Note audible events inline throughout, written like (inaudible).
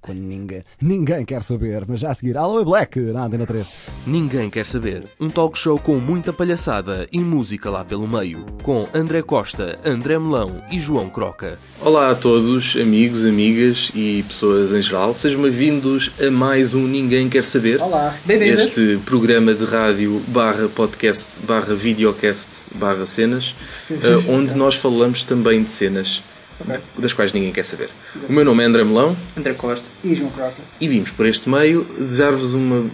quando ninguém, ninguém quer saber. Mas já a seguir, Alô Black, na Antena 3. Ninguém quer saber. Um talk show com muita palhaçada e música lá pelo meio. Com André Costa, André Melão e João Croca. Olá a todos, amigos, amigas e pessoas em geral. Sejam bem-vindos a mais um Ninguém Quer Saber. Olá, bem-vindos. Este programa de rádio barra podcast barra videocast barra cenas, eh, onde nós falamos também de cenas de- das quais ninguém quer saber. O meu nome é André Melão André Costa. E João Croca. e vimos por este meio desejar-vos uma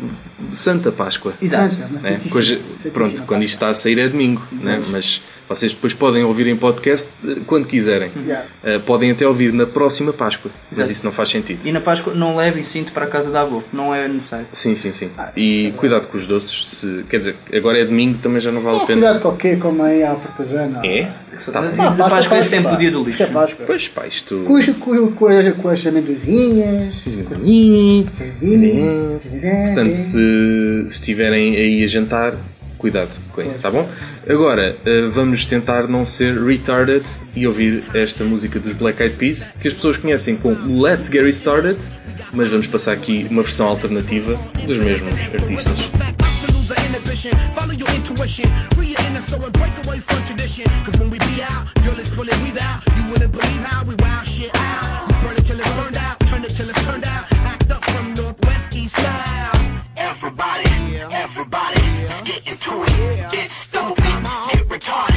Santa Páscoa. Exato. né? Hoje, pronto, quando isto está a sair é domingo, né? mas vocês depois podem ouvir em podcast eh, quando quiserem. Yeah. Eh, podem até ouvir na próxima Páscoa, mas Exato. isso não faz sentido. E na Páscoa não levem cinto para a casa da avó. Não é necessário. Sim, sim, sim. E cuidado com os doces. Se, quer dizer, agora é domingo, também já não vale a pena. Cuidado com o quê? Como aí à partisana. É? Tá bem. Na Páscoa é sempre o dia do lixo. É Páscoa. Pois pá, isto. Com, os- com, com, as- com as amendozinhas. Portanto, se, se estiverem aí a jantar, cuidado com isso, tá bom? Agora, eh, vamos tentar não ser retarded e ouvir esta música dos Black Eyed Peas, que as pessoas conhecem como Let's Get Started, mas vamos passar aqui uma versão alternativa dos mesmos artistas. Lose our inhibition. Follow your intuition. Free your inner soul and break away from tradition. Cause when we be out, girl, it's pulling we out. You wouldn't believe how we wow shit out. We burn it till it's burned out. Turn it till it's turned out. Act up from Northwest East style. Everybody, everybody, let's get into it. Get stupid, get retarded,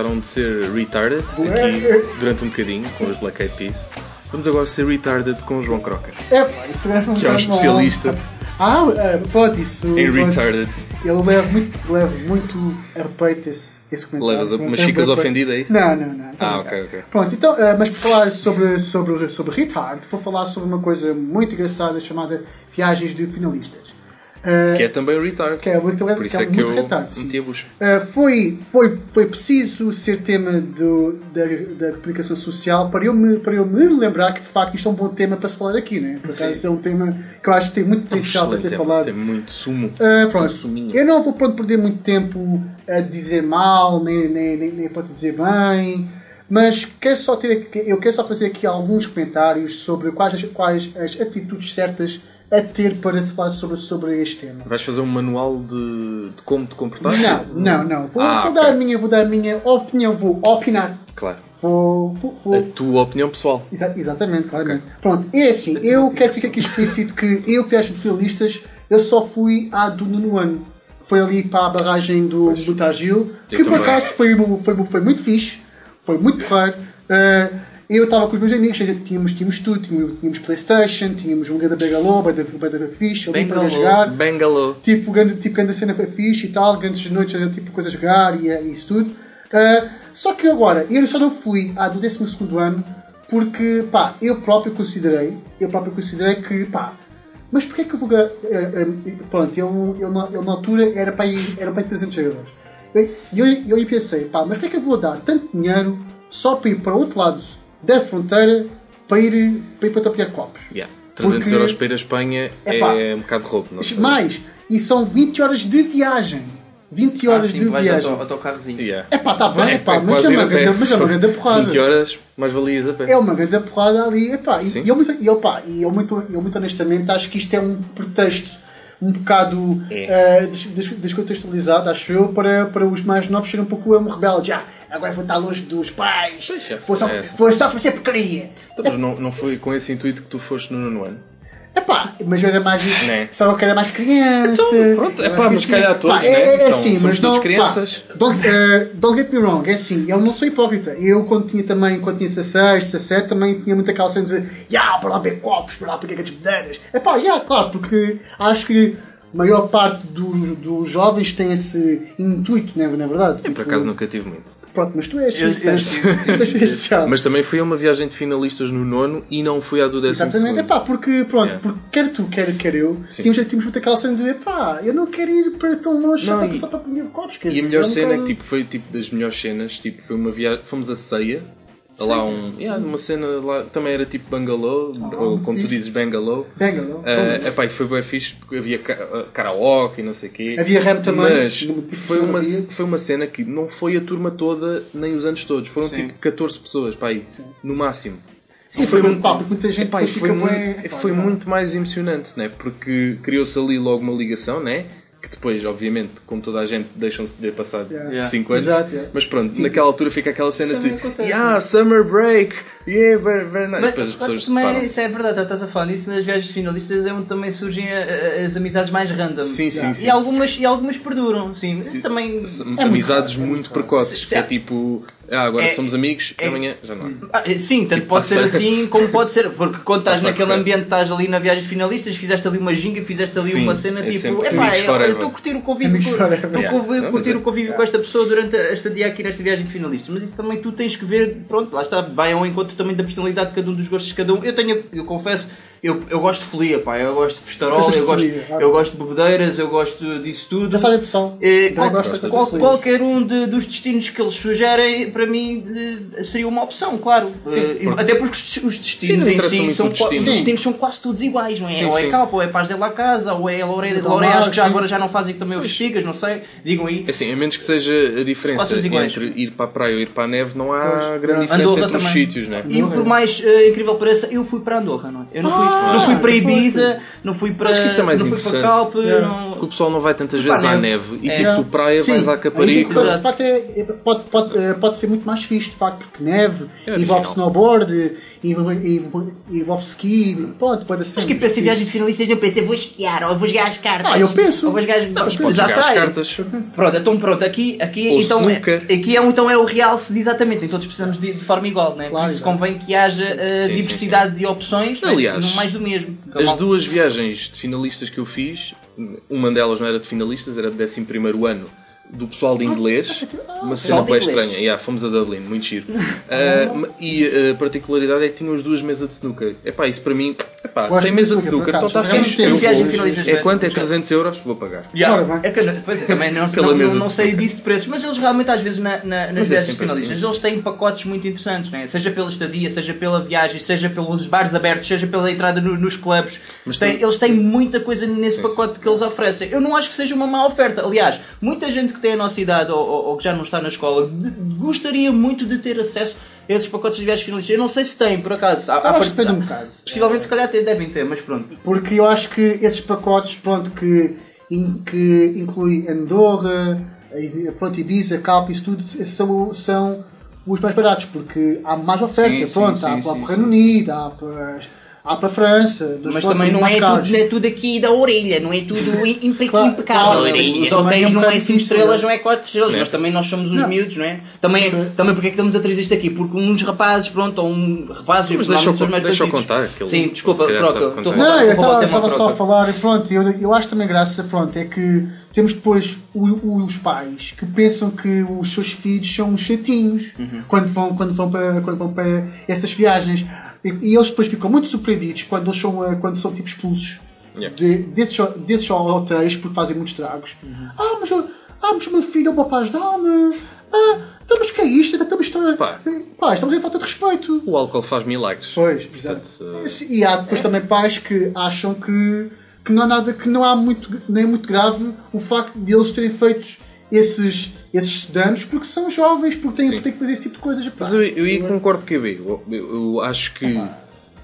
Gostaram de ser retarded aqui durante um bocadinho com os Black Eyed Peas? Vamos agora ser retarded com o João Croca, É pá, isso agora não que é um especialista Ah, é, pronto, isso. em pronto. retarded. Ele leva muito, leva muito a repeito esse, esse comentário. Levas a- mas é ficas ofendido, é isso? Não, não, não. Ah, ok, ok. Pronto, então, eh, mas por falar sobre, sobre, sobre retard, vou falar sobre uma coisa muito engraçada chamada viagens de finalistas. Eh, Que é também retard. que é muito, Por isso que é que eu muito retard, meti a bucha. Uh, foi, foi, foi preciso ser tema do, da, da comunicação social para eu, me, para eu me lembrar que de facto isto é um bom tema para se falar aqui, né? Por acaso é um tema que eu acho que tem muito potencial para ser Excelente, falado. Tem muito sumo. Uh, pronto. suminho. Eu não vou pronto, perder muito tempo a dizer mal, nem, nem, nem, nem pode dizer bem, mas quero só ter, eu quero só fazer aqui alguns comentários sobre quais, as- quais as atitudes certas a ter para te falar sobre, sobre este tema. Vais fazer um manual de, de como te comportar? Não, não, não. Vou, Ah, vou ok. dar a minha, vou dar a minha opinião, vou opinar. Claro. Vou, vou, vou- A tua opinião pessoal. Exa- exatamente, claramente. Pronto, é assim, (laughs) eu quero ficar aqui explícito que eu fui às finalistas, eu só fui à do nono ano. Foi ali para a barragem do Butargil, que por acaso foi, foi, foi muito fixe, foi muito raro. Ah, eu estava com os meus amigos, tínhamos, tínhamos tudo, tínhamos, tínhamos Playstation, tínhamos um grande Bangalô, bada bada fixe, ali para Bangalô. jogar. Bangalô. Tipo, grande, tipo, grande cena para fixe e tal, grandes noites, tipo coisa a jogar e, e isso tudo. Ah, só que agora, eu só não fui à do 12 ano porque, pá, eu próprio considerei, eu próprio considerei que, pá, mas porquê que eu vou. ah, ah, pronto, eu, eu, na, eu na altura era para ir, era para ir 300 euros. E eu, eu, eu pensei, pá, mas porquê que eu vou dar tanto dinheiro só para ir para o outro lado da fronteira para ir para, ir para tapiar copos? Yeah. 300 Porque- euros para ir à Espanha Epá. é um bocado de roubo. Não. Mais, e são 20 horas de viagem. 20 Ah, horas sim, de viagem. ao, teu carrozinho. Yeah. É pá, tá bem, É, pá, é mas, é uma a grande, mas é uma grande porrada. 20 horas, mais valias a pé. É uma grande porrada ali. Epá, Sim. e, eu, muito, eu, pá, eu, muito, eu muito honestamente acho que isto é um pretexto um bocado É. des- des- descontextualizado, acho eu, para, para os mais novos serem um pouco um rebelde. Já, agora vou estar longe dos pais, Pois é, só, é só fazer porcaria. Então, mas não, não foi com esse intuito que tu foste no nono ano? Epá, mas eu era mais. Né? Só que era mais criança. Então, pronto, epá, mas Assim, calhar todos, pá, é, né? é Então, assim, somos mas todos não, crianças. Pá, don't, eh, don't get me wrong, é assim, eu não sou hipócrita. Eu, quando tinha também, quando tinha 16, 17, também tinha muita cena de ya, para lá ver copos, para lá pegar as medeiras. É pá, já, claro, porque acho que a maior parte dos, dos jovens tem esse intuito, não é, não é verdade? Por acaso nunca tive muito. Pronto, mas tu és especial. (laughs) Mas também fui a uma viagem de finalistas no nono e não fui à do décimo Exatamente, segundo. epá, porque, pronto, Yeah. porque quer tu, quer, quer eu, Sim. tínhamos, tínhamos muito aquela cena de, epá, eu não quero ir para tão longe só Não, para e- passar para comer copos. E a dizer, melhor cena é nunca- que tipo, foi tipo das melhores cenas, tipo, foi uma viagem, fomos a ceia, a lá um, yeah, uma cena lá, também era tipo Bangalô, ou como tu fixe. dizes Bangalô. Não? Uh, epá, e foi bem fixe porque havia ca- uh, karaoke e não sei o quê. Havia rap também. Mas No- tipo, foi uma, foi uma cena que não foi a turma toda, nem os anos todos. Foram tipo 14 pessoas, pá, aí, no máximo. Sim, foi muito pá, porque muita gente Epá, foi, muito, epá, foi muito mais emocionante, né? porque criou-se ali logo uma ligação, né? Que depois, obviamente, como toda a gente, deixam-se de ver passar Yeah. 5 anos. Exato, yeah. Mas pronto, naquela altura fica aquela cena de acontece, yeah, summer break, yeah, very, very nice. Mas, depois as pessoas separam-se. isso é verdade, estás a falar nisso, nas viagens finalistas é onde também surgem a- a- as amizades mais random. Sim, sim, sim. E algumas, e algumas perduram, sim. Mas também. Amizades muito precoces, Sim, que é tipo, ah, agora É- somos amigos, é- amanhã já não. Ah, sim, tanto pode ser assim como pode ser, porque quando estás naquele ambiente, estás ali na viagem finalistas, fizeste ali uma ginga, fizeste ali Sim, uma cena é tipo, epá, amigos eu- eu forever." estou a curtir o convívio, com- forever. estou a Yeah. curtir- Não, curtir mas o é- convívio com esta pessoa durante esta dia aqui nesta viagem de finalistas, mas isso também tu tens que ver, pronto, lá está, vai ao encontro também da personalidade de cada um, dos gostos de cada um. Eu tenho, eu confesso, eu, eu gosto de folia, pá, eu gosto de festarol, Gostas de eu gosto, folia, eu gosto de bebedeiras, eu gosto disso tudo. Já sabem, pessoal. Já qual- de qual- qualquer um de- dos destinos que eles sugerem, para mim, eh, seria uma opção, claro. Eh, porque- Até porque os, os Sim, destinos não em si são, destino. os destinos são quase todos iguais, não é? Sim, ou é sim. Capa, ou é Paz de la Casa, ou é Loureira, Loureira, acho que já sim. agora já não fazem também os espigas, não sei. Digam aí. É assim, a menos que seja a diferença entre ir para a praia ou ir para a neve, não há Pois, grande não. diferença Andorra entre os também. sítios, né? E por mais eh, incrível que pareça, eu fui para Andorra, não é? Eu não fui, Ah, não fui para foi, Ibiza, não fui para, Acho que isso é mais não fui para interessante. Calpe, Yeah. não... Porque o pessoal não vai tantas vezes a à neve. neve e É. tipo tu praia Sim, vais Caparica. tem- Exato. de facto, é- é- pode, pode, pode ser muito mais fixe, de facto, porque neve, É envolve snowboard, envolve, ski, pode, pode ser. Acho que para ser viagens finalistas não pensei, vou esquiar, ou vou jogar as cartas. Ah, eu penso. Ou vou jogar Mas podes Já jogar as cartas. Pronto, então pronto, aqui, aqui, Ou então, é, snooker. aqui é, então é o realce de exatamente, então todos precisamos de, de forma igual, né? Claro, isso convém que haja uh, sim, diversidade de opções, né? Aliás, não mais do mesmo. As duas viagens de finalistas que eu fiz, uma delas não era de finalistas, era de 11 ano do pessoal de inglês, uma cena Pessoal de bem inglês. estranha. Yeah, fomos a Dublin, muito giro. (laughs) Ah, e a particularidade é que tinham as duas mesas de snooker. Epá, isso para mim, epá, Gosto tem mesa de snooker, snooker, então está fixe. Eu vou. É quanto? É 300 euros? Vou pagar. Yeah. É que, pois, eu também não, não, mesa não, não sei disso de preços, mas eles realmente às vezes na, na, nas Mas é viagens sempre finalistas assim. eles têm pacotes muito interessantes, né? seja pela estadia, seja pela viagem, seja pelos bares abertos, seja pela entrada no- nos clubes. Mas Tem- tem- Eles têm muita coisa nesse Sim, pacote que eles oferecem. Eu não acho que seja uma má oferta. Aliás, muita gente que tem a nossa idade ou, ou- ou que já não está na escola de- gostaria muito de ter acesso esses pacotes de viagens finalistas. Eu não sei se têm, por acaso. Há, há acho que part- depende um bocado. Possivelmente, se calhar, até devem ter, mas pronto. Porque eu acho que esses pacotes, pronto, que, in- que inclui Andorra, e- pronto, Ibiza, Calpe, isso tudo, esses são, são os mais baratos, porque há mais oferta, Sim, pronto, sim, há sim, para o. Reino Unido, há para, há para a França, Mas também não é, tudo, não é tudo aqui da orelha, não é tudo im- impe- Claro, impecável. claro, Os hotéis é não é bocado 5 difícil, estrelas, não é 4 estrelas, mas também nós somos os Não. miúdos, não é? Também, Sim. também porque é que estamos a trazer isto aqui? Porque uns rapazes, pronto, ou um rapazes, Mas deixa eu são os mais deixa eu contar, ele Sim, desculpa, Proca, roubar- Não, eu estava, só a falar, pronto, eu, eu acho também graça, pronto, é que temos depois o- os pais que pensam que os seus filhos são uns chatinhos Uhum. quando, vão, quando, vão para, quando vão para essas viagens. E, e eles depois ficam muito surpreendidos quando, eles são, eh, quando são tipo expulsos Yeah. de- desses, desses hotéis porque fazem muitos estragos. Uhum. Ah, mas, ah, mas o meu filho é o para ajudar-me. Ah, mas o que é isto? Então, isto é- Pá. pá, estamos em falta de respeito. O álcool faz milagres. Pois, exato. Portanto, Esse- E há depois também pais que acham que, que não há nada, que não há muito, nem muito grave o facto de eles terem feito esses, esses danos porque são jovens, porque têm, Sim. têm que fazer esse tipo de coisas. Mas eu, eu aí concordo com a B. Eu, eu- eu acho que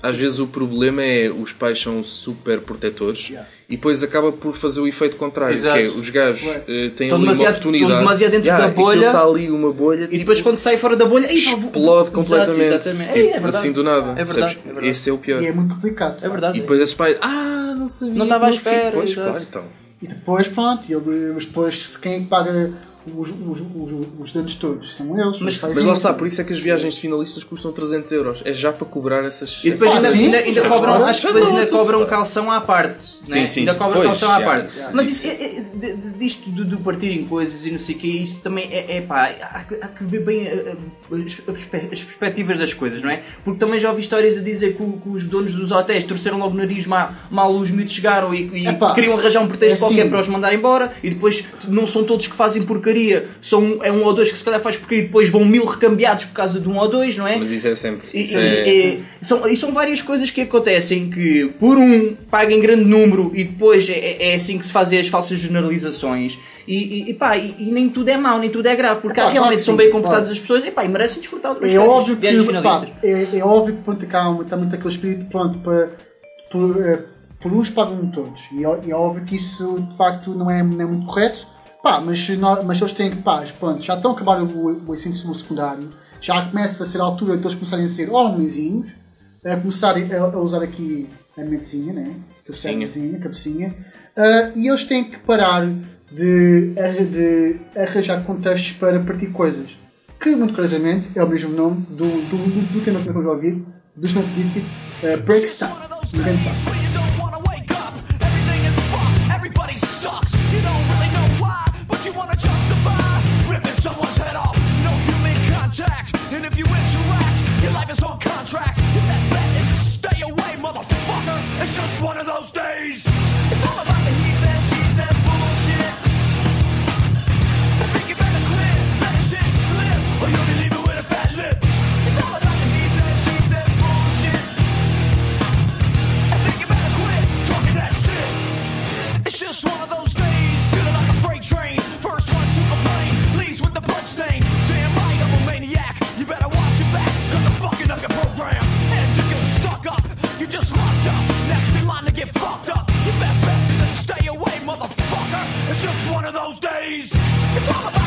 às vezes o problema é os pais são super protetores Yeah. e depois acaba por fazer o efeito contrário, Exato. que é os gajos Ué. eh, têm uma oportunidade. estão demasiado dentro Yeah, da bolha. está ali uma bolha E depois quando sai fora da bolha, explode Exato, completamente. exatamente. Tipo, É, é verdade. assim do nada. É verdade, é verdade. Esse é o pior. E é muito complicado. É. E depois esses pais, ah, não sabia. Não estava à meu filho." espera, Pois, claro, então. E depois, pronto, ele, mas depois quem é que paga os, os, os, os danos todos? São eles. Mas- Mas lá sim. está, por isso é que as viagens de finalistas custam 300 euros. É já para cobrar essas. E depois Ah, ainda, sim? ainda, ainda Já cobram, agora? acho que depois ainda cobram calção à parte. Sim, né? sim, Ainda sim. cobram Pois, calção à já, parte. já. Mas isso, é, é, disto do, do partirem coisas e não sei o que, isso também é, é pá, há, que- há que ver bem eh, eh, as, perspe- as perspectivas das coisas, não é? Porque também já ouvi histórias a dizer que, que os donos dos hotéis torceram logo o nariz mal, mal os miúdos chegaram e, e Epá, queriam arranjar um pretexto é qualquer assim. para os mandar embora e depois não são todos que fazem porcaria, são, um- é um ou dois que se calhar faz porcaria e depois vão mil recambiados por causa de um ou dois, não é? Mas isso é sempre. E, isso e- é- e- são, e são várias coisas que acontecem que por um paga em grande número e depois é, é assim que se fazem as falsas generalizações e, e, e pá, e, e nem tudo é mau, nem tudo é grave, porque há realmente são sim, bem comportadas claro. as pessoas e, pá, e merecem desfrutar de umas É óbvio que pá, é, é óbvio que pronto, cá há- está muito aquele espírito pronto para por, eh, por uns pagam todos e é, e é óbvio que isso de facto não é, não é muito correto pá, mas, mas eles têm que pá, pronto, já estão a acabar o, o ensino secundário já começa a ser a altura de eles começarem a ser homenzinhos a começarem a, a usar aqui a medezinha né? que o cérebrozinho, a cabecinha ah, e eles têm que parar de, de arranjar contextos para partir coisas que muito curiosamente é o mesmo nome do, do, do, do tema que nós vamos ouvir, do Snow Biscuit, uh, Breaks Down. Um grande passo. If you interact, your life is on contract. Your best bet is to stay away, motherfucker. It's just one of those days. It's all about the he said, she said bullshit. I think you better quit, let the shit slip, or you'll be leaving with a fat lip. It's all about the he said, she said bullshit. I think you better quit talking that shit. It's just one of those get fucked up. Your best bet is to stay away, motherfucker. It's just one of those days. It's all about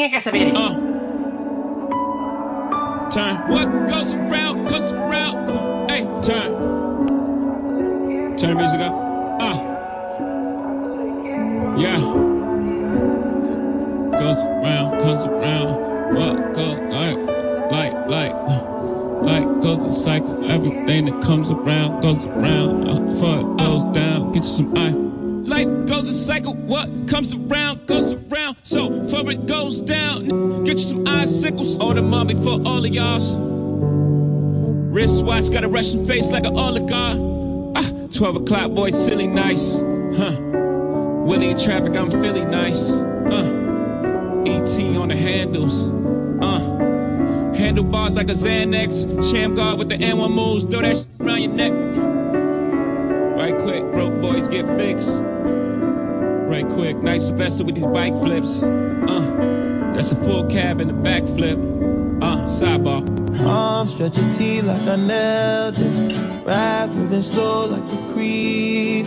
Também ninguém quer saber. Turn. What goes around comes around. Hey, turn. Turn music up. Ah. Yeah. Goes around, comes around. What goes like, like, like, like goes a cycle. Everything that comes around goes around. Uh, before it goes down, get you some eye. Life goes a cycle. What comes around goes around. So before it goes down, get you some icicles. Order mommy for all of y'all's. Wristwatch got a Russian face like an oligarch. Ah, 12 o'clock, boy, silly nice. Huh. Willie in traffic, I'm Philly nice. Uh. ET on the handles. Uh. Handlebars like a Xanax. Sham guard with the N1 moves. Throw that shit around your neck. Right quick, broke boys get fixed. Right quick, nice Sylvester with these bike flips. Uh. That's a full cab and a backflip. Uh, sidebar. Arm stretch your T like I nailed it. Rap moving slow like a creep.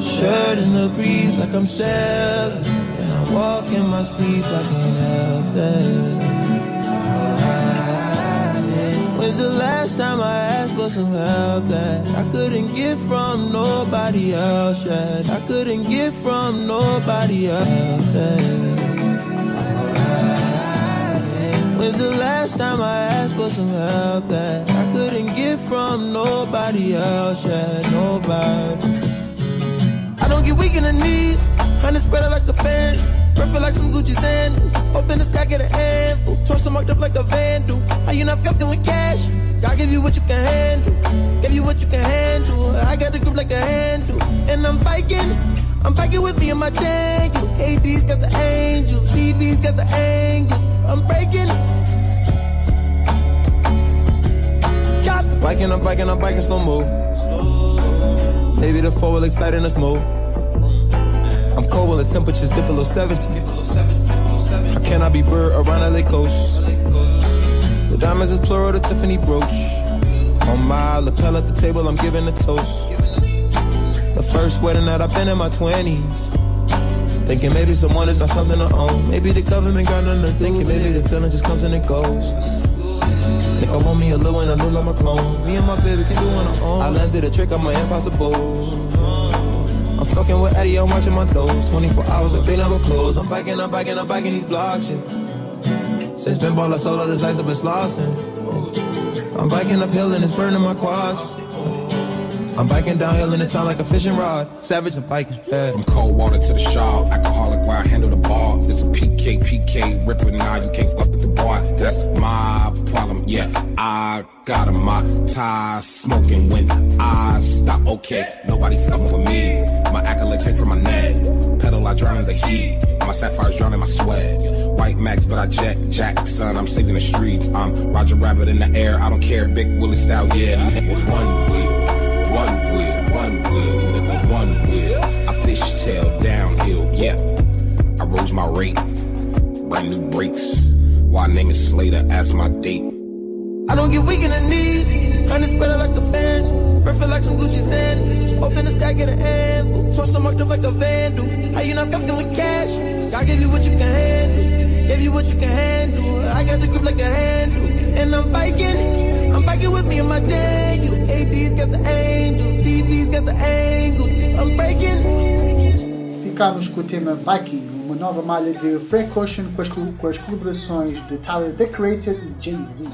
Shirt in the breeze like I'm sailing. And I walk in my sleep like an elder. When's the last time I asked for some help that I couldn't get from nobody else yet? I couldn't get from nobody else. When's the last time I asked for some help that I couldn't get from nobody else? Yeah, nobody. I don't get weak in the knees, honey spread like a fan. Perfect like some Gucci sandals. Open the stack, get a handful. Torso marked up like a vandal. How you not fucking with cash? God give you what you can handle. Give you what you can handle. I got the grip like a handle. And I'm biking. I'm biking with me and my Daniel. AD's got the angels. TV's got the angels. I'm breaking. God. Biking, I'm biking, I'm biking slow mo. Maybe the four will excite in the smoke. I'm cold when the temperatures dip below 70. How can I be bird around LA coast? Diamonds is plural, the Tiffany brooch. On my lapel at the table, I'm giving a toast. The first wedding that I've been in my 20s. Thinking maybe someone is not something to own. Maybe the government got nothing to. Thinking maybe the feeling just comes and it goes. If I want me a little and I look like my clone. Me and my baby can do on our own. I landed a trick on my impossible. I'm fucking with Eddie, I'm watching my doors. 24 hours like they never close. I'm biking, I'm biking, I'm biking these blocks. Yeah. Since been ball, I sold all this ice, I've been slossing. I'm biking uphill and it's burning my quads. I'm biking downhill and it sound like a fishing rod. Savage, I'm biking. Yeah. From cold water to the shawl, alcoholic while I handle the ball. It's a PK, PK, ripper now, you can't fuck with the boy. That's my problem, yeah. I got a my ties smoking when I stop, okay. Nobody fucking with me. My accolades hang from my neck. Pedal, I drown in the heat. My sapphires drown in my sweat. White max, but I jet Jackson. I'm saving the streets. I'm Roger Rabbit in the air. I don't care. Big Willie style, yeah. With one wheel, one wheel, one wheel, one wheel. I fishtail downhill, yeah. I rose my rate. Brand new brakes. Why name is Slater? Ask my date. I don't get weak in the knees. Honey spread it like a fan. Perfect like some Gucci sand. Open the stack, get a handful. Torso marked up like a vandal. How you not fucking with cash? God give you what you can handle. Give you what you can handle. I got the grip like a handle. And I'm biking. I'm biking with me and my Daniel. AD's got the angels. TV's got the angles. I'm breaking. Ficámos com o tema Biking, uma nova malha de Frank Ocean com as, com as colaborações de Tyler The Creator e Jay-Z.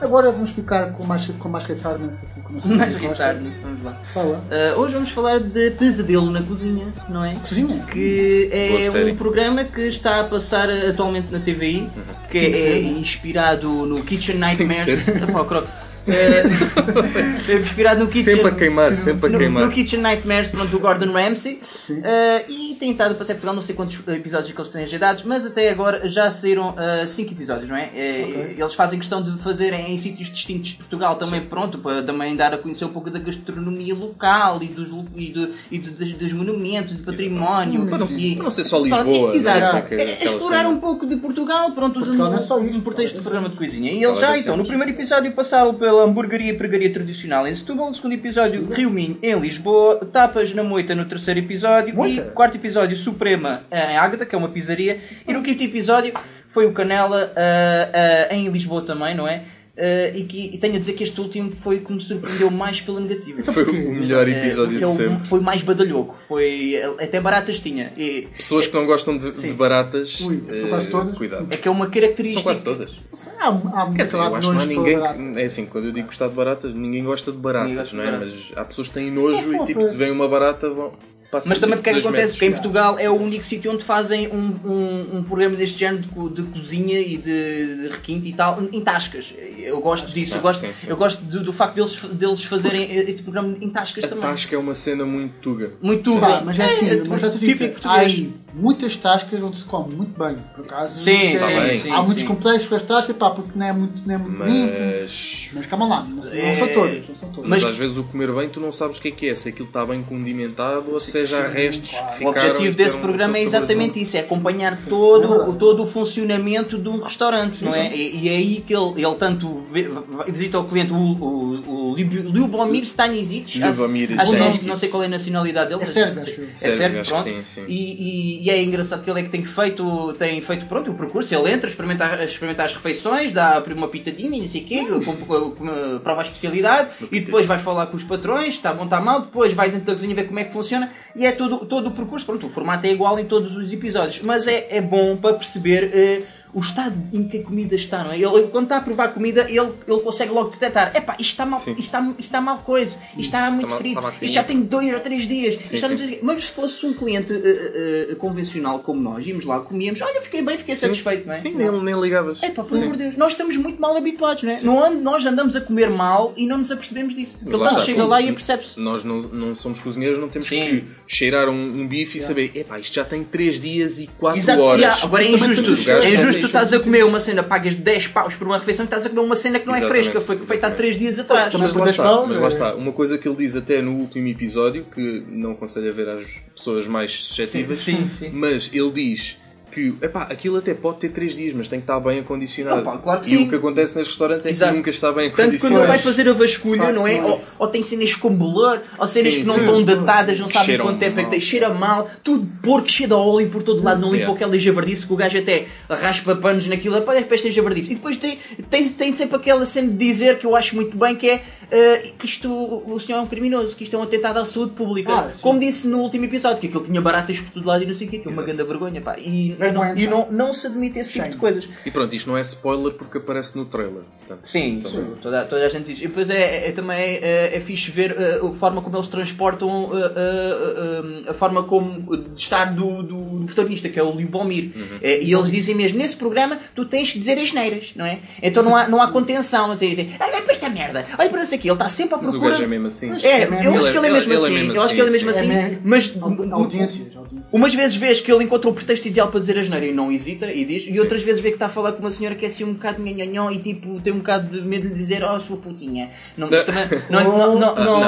Agora vamos ficar com mais, com mais retardança aqui. com o nosso (laughs) Mais vamos lá. Fala. Uh, hoje vamos falar de Pesadelo na Cozinha, não é? Cozinha? Que Boa é série. um programa que está a passar atualmente na TVI, que é, é inspirado no Kitchen Nightmares. Epá, Eh, é inspirado no Kitchen. Sempre a queimar, sempre a no, queimar. no Kitchen Nightmares, pronto, do Gordon Ramsay. Eh, e tem estado a passar em Portugal, não sei quantos episódios que eles têm agendados, mas até agora já saíram 5 episódios, não é? Eh, Eles fazem questão de fazerem em sítios distintos de Portugal também, pronto, para também dar a conhecer um pouco da gastronomia local e dos, e do- e do- dos, dos monumentos, do património. Para não, E- para não ser só Pronto, Lisboa. Exato. né? Que- É, aquela explorar cena. um pouco de Portugal, pronto, usando Portugal não é só um pretexto de pode programa de cozinha. E eles já, ser então, no primeiro episódio passaram pela hamburgueria e pregaria tradicional em Setúbal, no segundo episódio Rio Minho em Lisboa, Tapas na Moita no terceiro episódio. Moita? e quarto episódio Suprema em Ágata, que é uma pizzaria, e no quinto episódio foi o Canela ah, ah, em Lisboa também, não é? Ah, e, que, e tenho a dizer que este último foi o que me surpreendeu mais pela negativa. (laughs) Foi o melhor episódio É, de é o- sempre. Foi mais badalhoco, foi até baratas tinha. E, Pessoas que não gostam de, de baratas, Ui, são eh, quase todas. cuidado. é que é uma característica. São quase todas. Há, há Quer dizer, eu acho que não há ninguém. que- É assim, quando eu digo gostar de baratas, ninguém gosta de baratas, gosta não de é? baratas. Mas há pessoas que têm nojo e tipo, se vem uma barata, vão. Passam Mas também porque é que acontece? Porque em. Portugal é o único sítio onde fazem um, um, um programa deste género de, co- de cozinha e de, de requinte e tal, em tascas. Eu gosto disso, eu Ah, gosto, sim, sim. Eu gosto do, do facto deles, deles fazerem este programa em tascas A também. tasca é uma cena muito tuga. Muito Pá, bem. mas é assim, mas já se típico diz, há português. aí muitas tascas onde se come muito bem, por acaso. Sim, é- sim, sim, Há muitos sim. complexos com as tascas, pá, porque não é muito, não é muito limpo. Mas. Mas calma lá, não, não É- são todas, não são todas. Mas, Mas- às vezes o comer bem tu não sabes o que é que é, se aquilo está bem condimentado ou seja há restos que O ficaram objetivo e desse programa é exatamente isso, é acompanhar todo, o- todo o funcionamento de um restaurante, não é? E, e é aí que ele, ele tanto vê- visita o cliente, o, o, o Liu- Ljubomir Stanisic, acho que não, Stanisic. não sei qual é a nacionalidade dele, É mas- acho eu. é acho que pronto. sim, sim. E, e- é engraçado que ele é que tem feito, tem feito pronto, o percurso, ele entra, experimenta, experimenta as refeições, dá uma pitadinha e não sei o quê, com, com- com- prova a especialidade e depois vai falar com os patrões, está bom, está mal, depois vai dentro da cozinha ver como é que funciona e é todo, todo o percurso, pronto, o formato é igual em todos os episódios, mas é, é bom para perceber eh, o estado em que a comida está, não é? Ele, quando está a provar comida, ele, ele consegue logo detectar, epá, isto está mal, Sim. isto está, isto está mal coisa, isto está muito mal- frito, está mal isto já tem dois ou três dias, sim. não sei o quê. mas se fosse um cliente eh, eh, convencional como nós, íamos lá, comíamos, olha, fiquei bem, fiquei satisfeito, não é? Sim, nem, nem ligavas. É pá, pelo amor de Deus, nós estamos muito mal habituados, não é? Ano nós andamos a comer mal e não nos apercebemos disso. Ele lá chega sim. lá e apercebe-se. Nós não, não somos cozinheiros, não temos Sim. que cheirar um, um bife e saber, epá, isto já tem 3 dias e 4 Exato, horas. yeah, agora é injusto. É injusto tu estás a comer uma cena, pagas 10 paus por uma refeição e estás a comer uma cena que não é Exatamente, fresca, foi feita há exatamente. 3 dias atrás. Também Mas lá, 10 está, pau, mas lá é- está, uma coisa que ele diz até no último episódio, que não aconselho a ver às pessoas mais suscetíveis, Sim, sim. mas ele diz que epá, aquilo até pode ter 3 dias, mas tem que estar bem acondicionado. Opa, claro que e sim. o que acontece nos restaurantes é Exato. que nunca está bem Tanto quando ele acondicionado. vai fazer a vasculha, não é? Ou, ou tem cenas com bolor, ou cenas Sim, que não sim. estão datadas, não sabem quanto tempo é que tem, cheira mal, tudo porco, cheio de óleo por todo lado, não limpa Yeah. aquela javardice que o gajo até raspa panos naquilo, para para esta javardice. E depois tem, tem, tem sempre aquela cena de dizer que eu acho muito bem que é que isto, o senhor é um criminoso, que isto é um atentado à saúde pública. Ah, sim. Como disse no último episódio, que aquilo tinha baratas por todo lado e não sei o quê, que é uma grande vergonha, pá. E, É não, e não, não se admite esse tipo de coisas. E pronto, isto não é spoiler porque aparece no trailer. Portanto, Sim, também- Toda, toda a gente diz. E depois é, é também é, é fixe ver eh, a forma como eles transportam eh, eh, a forma como de estar do, do, do protagonista, que é o Lubomir. Eh, e eles dizem mesmo, nesse programa tu tens que dizer as neiras, não é? Então não há, não há contenção. a dizer, olha para esta merda, olha para isso aqui, ele está sempre à Mas o procura. gajo é mesmo assim. É, É eu acho que ele é mesmo é assim. Eu acho que ele é mesmo assim. Mas Audi- Audiências, audiências. Umas vezes vês que ele encontra o pretexto ideal para dizer a geneira e não hesita e diz, e outras vezes vê que está a falar com uma senhora que é assim um bocado nhanhanhão e tipo tem um bocado de medo de dizer oh sua putinha. Não, Não. não, não, não, Ah, não,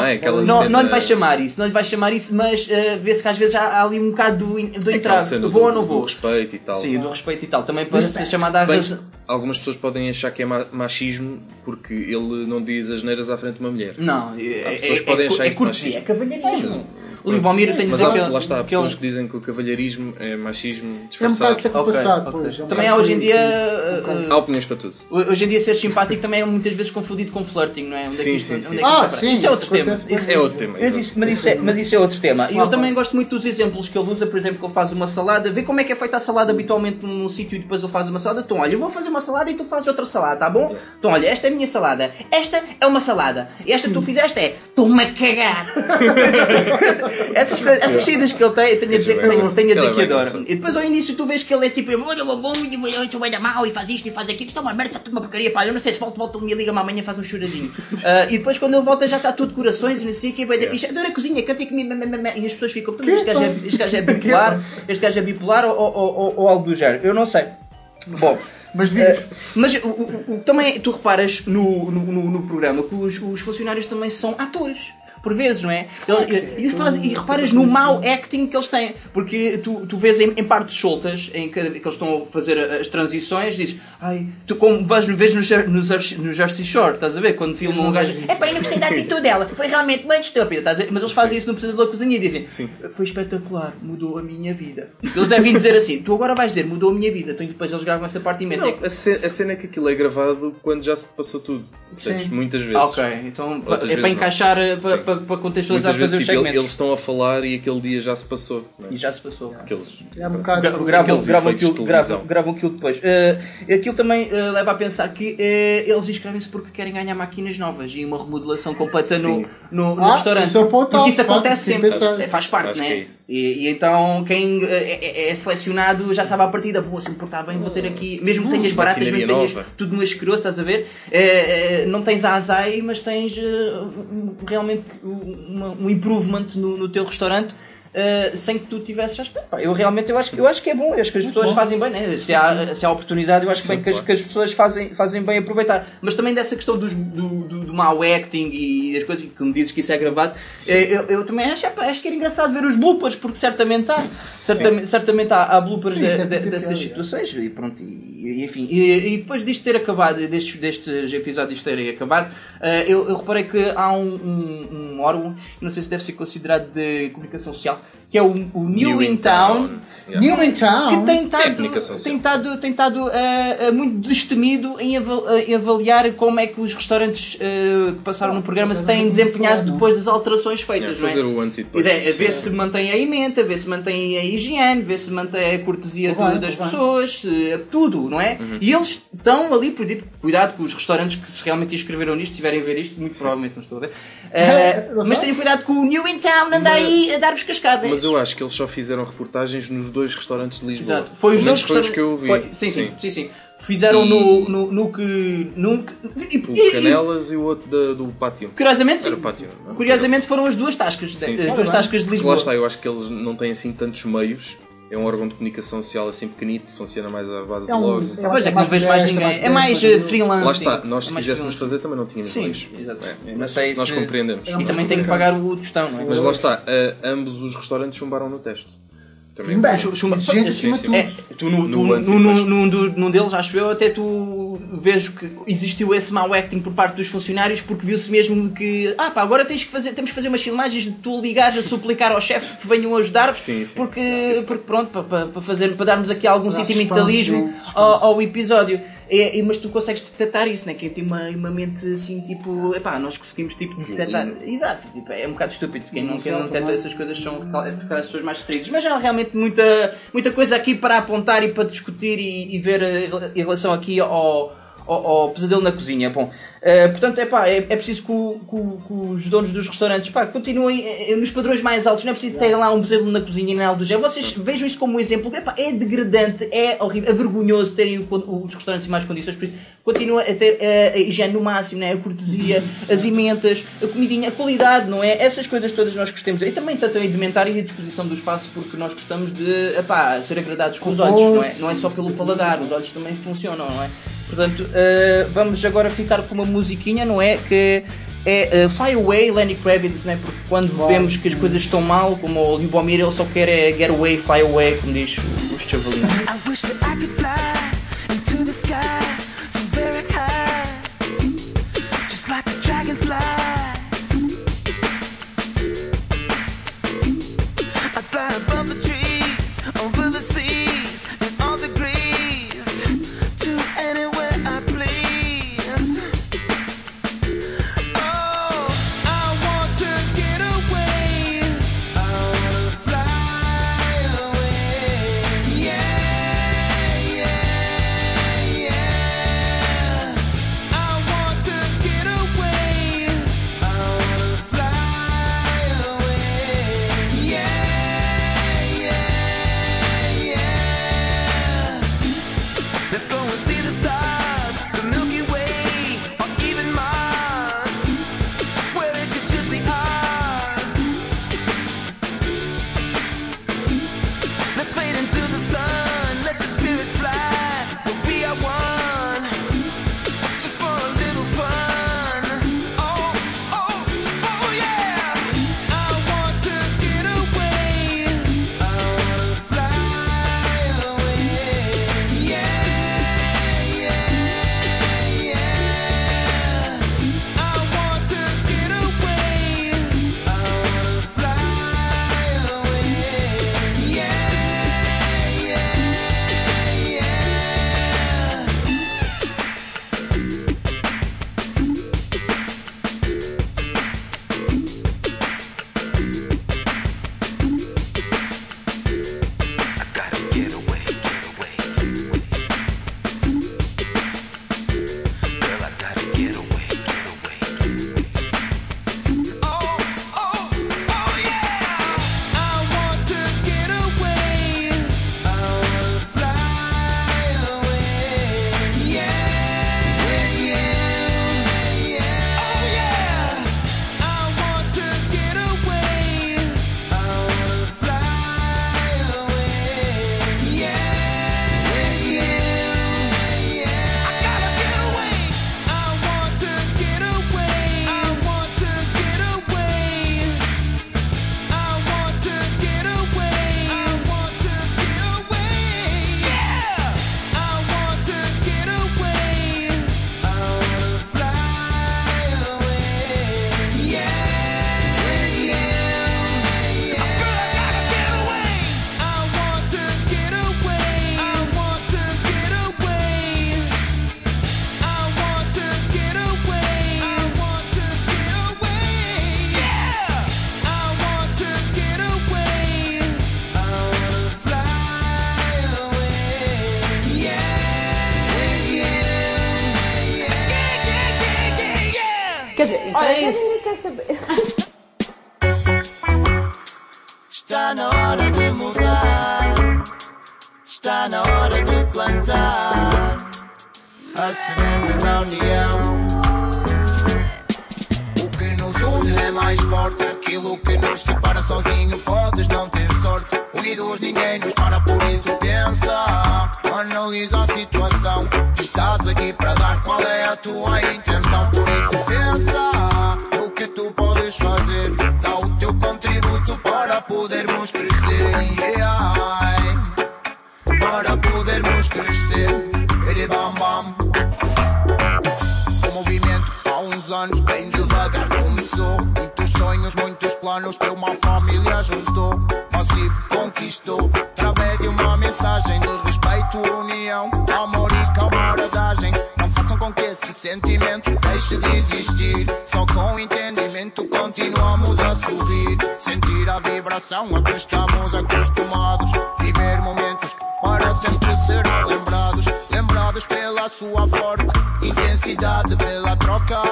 não, é não, lhe vai chamar isso, não lhe vai chamar isso, mas eh, vê-se que às vezes há, ali um bocado do, do entrave. Vou do, ou não do vou? respeito e tal. Sim, do respeito e tal. Também para ser chamada às vezes. Algumas pessoas podem achar que é ma- machismo porque ele não diz as neiras à frente de uma mulher. Não, é, pessoas é, podem é, achar é isso cortesia, é cavalheirismo. O Livomir tem de dizer que ele- lá está, há ele- pessoas que dizem que o cavalheirismo é machismo É um disfarçado. bocado século Ok, passado, ok. pois. é um Também há hoje em dia. eh, bocado. Há opiniões para tudo. Hoje em dia ser simpático também é muitas vezes confundido com flirting, não é? Onde é Sim, sim, é Ah, sim, isso é outro tema. Isso- É outro tema. Mas isso, é, é outro tema. E eu também gosto muito dos exemplos que ele usa, por exemplo, que ele faz uma salada, vê como é que é feita a salada habitualmente num sítio e depois ele faz uma salada. Então, olha, eu vou fazer uma salada e tu fazes outra salada, tá bom? Então, olha, esta é a minha salada, esta é uma salada, e esta que tu fizeste é estou-me a cagar. (laughs) (laughs) essas, coisas- essas saídas que ele tem, eu tenho a dizer, Ele é tenho, tenho a dizer bem que adoro. E depois ao início tu vês que ele é tipo, olha, eu vou, eu sou bem da mal e faz isto e faz aquilo, isto é uma merda, está tudo uma porcaria, pá, eu não sei se volta, volta, me liga-me amanhã faz um choradinho. (laughs) Ah, e depois quando ele volta já está tudo corações e não sei o que, bem da ficha, adoro a cozinha, canta comigo, me, me, e as pessoas ficam, "Então, este gajo é, (laughs) este gajo é bipolar, este gajo é bipolar ou, ou, ou, ou algo do género, eu não sei. Bom, Mas. Uh, mas o, o- o- também tu reparas no, no, no- no programa que os, os funcionários também são atores. Por vezes, não é? Ele- e, faz- e reparas no mau acting que eles têm. Porque tu, tu vês em, em partes soltas em que, que eles estão a fazer as transições, dizes, ai, tu como vais, vês no, no, no Jersey Shore, estás a ver? Quando filmam um gajo, é pá, eu não gostei da atitude dela, foi realmente bem estúpida, estás a ver? Mas eles fazem isso no Pesadelo da Cozinha e dizem, foi espetacular, mudou a minha vida. Eles devem dizer assim, tu agora vais dizer, mudou a minha vida, então depois eles gravam essa parte e metem. A, ce- a cena é que aquilo é gravado quando já se passou tudo. Sim. Muitas vezes. Ok, então Outras é para encaixar, eh, para, Sim. Para, para contextualizar, Muitas fazer vezes os tipo, segmentos. eles estão a falar e aquele dia já se passou. não é? E já se passou. Aqueles... É um bocado. Gra- Gravam, Aqueles gravam, aquilo, gravam, gravam aquilo depois. Eh, aquilo também eh, leva a pensar que eh, eles inscrevem-se porque querem ganhar máquinas novas e uma remodelação completa no, no, no Ah, restaurante. isso é ponto porque isso acontece sempre. pensar. É, faz parte, Acho né? é. E, e então quem é, é- é selecionado já sabe à partida, vou se me portar bem, vou ter aqui, mesmo que tenhas baratas, mesmo que tenhas tudo no asqueroso, estás a ver? Eh, não tens a azai, mas tens eh, realmente um, um improvement no, no teu restaurante. Eh, sem que tu tivesses. Pá, Eu realmente eu acho, eu acho que é bom, eu acho que as pessoas fazem bem, né? se, há, se há oportunidade, eu acho que, bem que, as, que as pessoas fazem, fazem bem aproveitar. Mas também dessa questão dos, do, do, do mau acting e das coisas, que me dizes que isso é gravado, eh, eu, eu também acho, acho que era engraçado ver os bloopers, porque certamente há, certamente, certamente há, há bloopers Sim, de- é de- muito dessas situações e pronto, e, e enfim. E, e depois disto ter acabado, destes, destes episódios terem acabado, eh, eu, eu reparei que há um, um, um órgão, não sei se deve ser considerado de comunicação social, que é o, o New, in Town. Yeah. New in Town. Que tem É estado, tem estado, tem estado eh, eh, muito destemido em, eh, em avaliar como é que os restaurantes eh, que passaram no programa se têm desempenhado depois das alterações feitas. É, não é? fazer o antes e depois. Pois é, a ver se mantém a emenda, ver se mantém a higiene, ver se mantém a cortesia bem, do- das bem. pessoas, se- tudo, não é? Uhum. E eles estão ali, por dito, cuidado com os restaurantes que se realmente inscreveram nisto, estiverem a ver isto, muito provavelmente não estou a ver. (laughs) Não mas tenham cuidado com o New in Town, anda aí a dar-vos cascadas. Mas eu acho que eles só fizeram reportagens nos dois restaurantes de Lisboa. Exato. Foi os dois menos foi os restaurantes- que eu vi. foi- sim, sim, sim, sim. Fizeram E- no, no, no que. No, e- O e- Canelas e o outro da- do Pátio. Curiosamente, sim. Pátio. é? Curiosamente foram as duas tascas, Sim, as sim. duas tascas de Lá Lisboa. está, eu acho que eles não têm assim tantos meios. É um órgão de comunicação social assim pequenito, funciona mais à base É de um- logs. é Pois é, que não vejo mais ninguém. É mais eh, freelance. Lá está, nós se É mais quiséssemos freelance. fazer também não tínhamos Sim, exato. É, Não sei nós se- compreendemos. E também tem que pagar o tostão, não é? Mas lá está, eh, ambos os restaurantes chumbaram no teste. Também. Bem, Chum- chum- exigência acima de tudo. É, tu no, tu, No no- do- num deles, acho eu, até tu vejo que existiu esse mau acting por parte dos funcionários porque viu-se mesmo que ah pá, agora tens que fazer, temos que fazer umas filmagens de tu ligares a suplicar ao chefe que venham ajudar Sim, sim. porque, porque pronto, para, para, fazer, para darmos aqui algum sentimentalismo ao, ao episódio. É, é, mas tu consegues detectar isso, né? Quem tem uma, uma mente assim, tipo, epá, nós conseguimos tipo detectar. Exato, tipo, é um bocado estúpido. Quem não, quem não detecta essas coisas são aquelas pessoas mais distraídas. Mas há realmente muita, muita coisa aqui para apontar e para discutir e, e ver eh, em relação aqui ao, ao, ao pesadelo na cozinha. Bom, eh, portanto, epá, é, é preciso que, o- que que os donos dos restaurantes continuem eh, nos padrões mais altos. Não é preciso terem lá um pesadelo na cozinha nem nada do género. Vocês vejam isto como um exemplo. Epá, é degradante, é horrível, é vergonhoso terem os restaurantes em mais condições. Por isso, continua a ter eh, a higiene no máximo, né? a cortesia, as emendas, a comidinha, a qualidade, não é? Essas coisas todas nós gostamos. E também tanto a indumentária e a disposição do espaço, porque nós gostamos de epá, ser agradados com os olhos, não é? Não é só pelo paladar, os olhos também funcionam, não é? Portanto, eh, vamos agora ficar com uma musiquinha, não é? Que é eh, Fly Away, Lenny Kravitz, né? Porque quando vemos que as coisas estão mal, como o Lubomir, ele só quer é get away, fly away, como diz o- os chavalinhos. I wish that I could fly into the sky so very high, just like a dragonfly.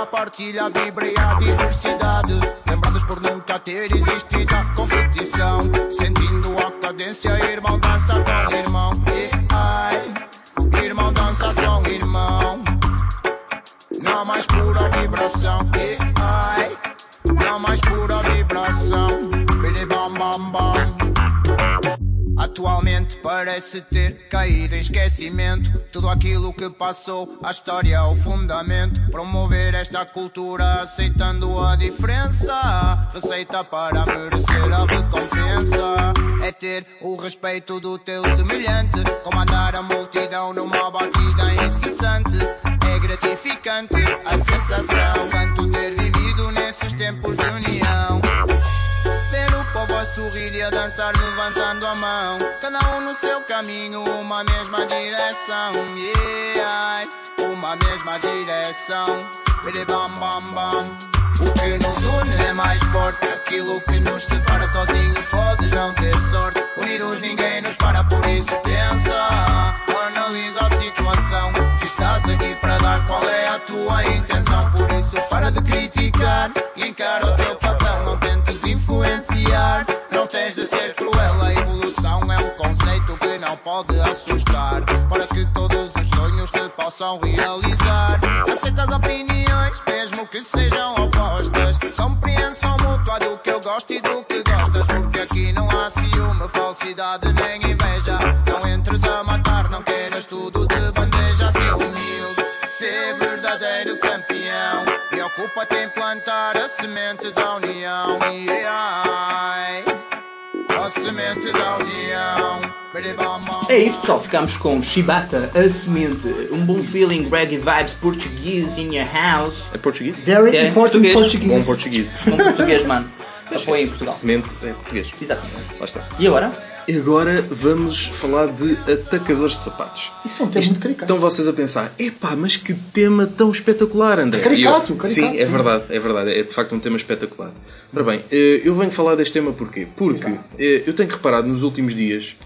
A partilha, e a diversidade. Lembrados por nunca ter existido a competição. Sentindo a cadência, irmão dança com irmão. E ai, irmão dança com irmão. Não mais pura vibração. E ai, não mais pura Atualmente parece ter caído em esquecimento. Tudo aquilo que passou, a história, o fundamento. Promover esta cultura aceitando a diferença. Receita para merecer a recompensa. É ter o respeito do teu semelhante. Comandar a multidão numa batida incessante. É gratificante a sensação. Tanto ter vivido nesses tempos de união sorrir e a dançar levantando a mão. Cada um no seu caminho, uma mesma direção. Yeah, Uma mesma direção. Bam bam bam. O que nos une é mais forte. Aquilo que nos separa sozinho podes não ter sorte. Unidos ninguém nos para, por isso pensa Analisa a situação. Estás aqui para dar qual é a tua intenção? Por isso para de criticar E encara o teu papel. Não tentes influenciar tens de ser cruel. A evolução é um conceito que não pode assustar. Para que todos os sonhos se possam realizar. Aceitas opiniões mesmo que sejam opostas. Compreensão mútua do que eu gosto e do que gostas. Porque aqui não há ciúme, falsidade nem inveja. Não entres a matar, não queiras tudo de bandeja. Ser humilde, ser verdadeiro campeão. Preocupa-te em É isso, pessoal. Ficamos com Shibata, a semente, um bom feeling, reggae vibes, português in your house. É português? Very É, important português. português. Bom português. (laughs) Bom português, mano. Apoio em Portugal. Semente é português. Exatamente. Lá está. E agora? E agora vamos falar de atacadores de sapatos. Isso é um tema muito caricato. Estão vocês a pensar, epá, mas que tema tão espetacular, André. Caricato, E eu- caricato, Sim, é sim. verdade, é verdade. É de facto um tema espetacular. Ora bem, eh, eu venho falar deste tema porquê? Porque eh, eu tenho reparado nos últimos dias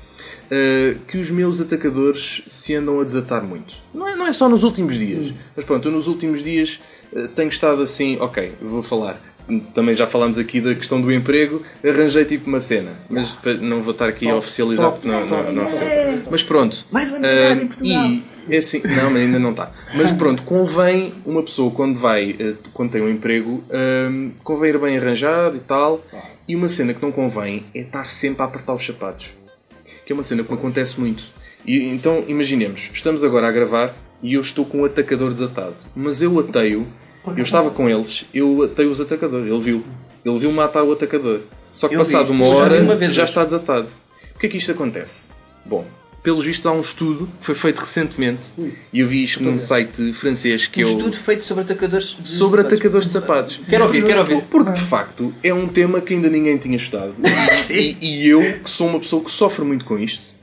eh, que os meus atacadores se andam a desatar muito. Não é, não é só nos últimos dias. Mas pronto, eu nos últimos dias eh, tenho estado assim, ok, vou falar. Também já falámos aqui da questão do emprego, arranjei tipo uma cena, mas não vou estar aqui a oficializar porque não, não, não oficializar. Mas pronto. Mais uma novidade em Portugal. e é assim, não, mas ainda não está. Mas pronto, convém uma pessoa quando vai, quando tem um emprego, hum, convém ir bem arranjado e tal. E uma cena que não convém é estar sempre a apertar os sapatos. Que é uma cena que me acontece muito. E, então, imaginemos, estamos agora a gravar e eu estou com o atacador desatado. Mas eu ateio, eu estava com eles, eu ateio os atacadores. Ele viu. Ele viu matar o atacador. Só que Eu passado vi. uma hora uma já está desatado. Porquê é que isto acontece? Bom, pelos vistos há um estudo que foi feito recentemente e eu vi isto num site francês que Um eu... estudo feito sobre atacadores de Sobre sapatos. atacadores de sapatos. Quero ouvir, quero ouvir. Porque de facto é um tema que ainda ninguém tinha estudado. (laughs) e, e eu, que sou uma pessoa que sofre muito com isto,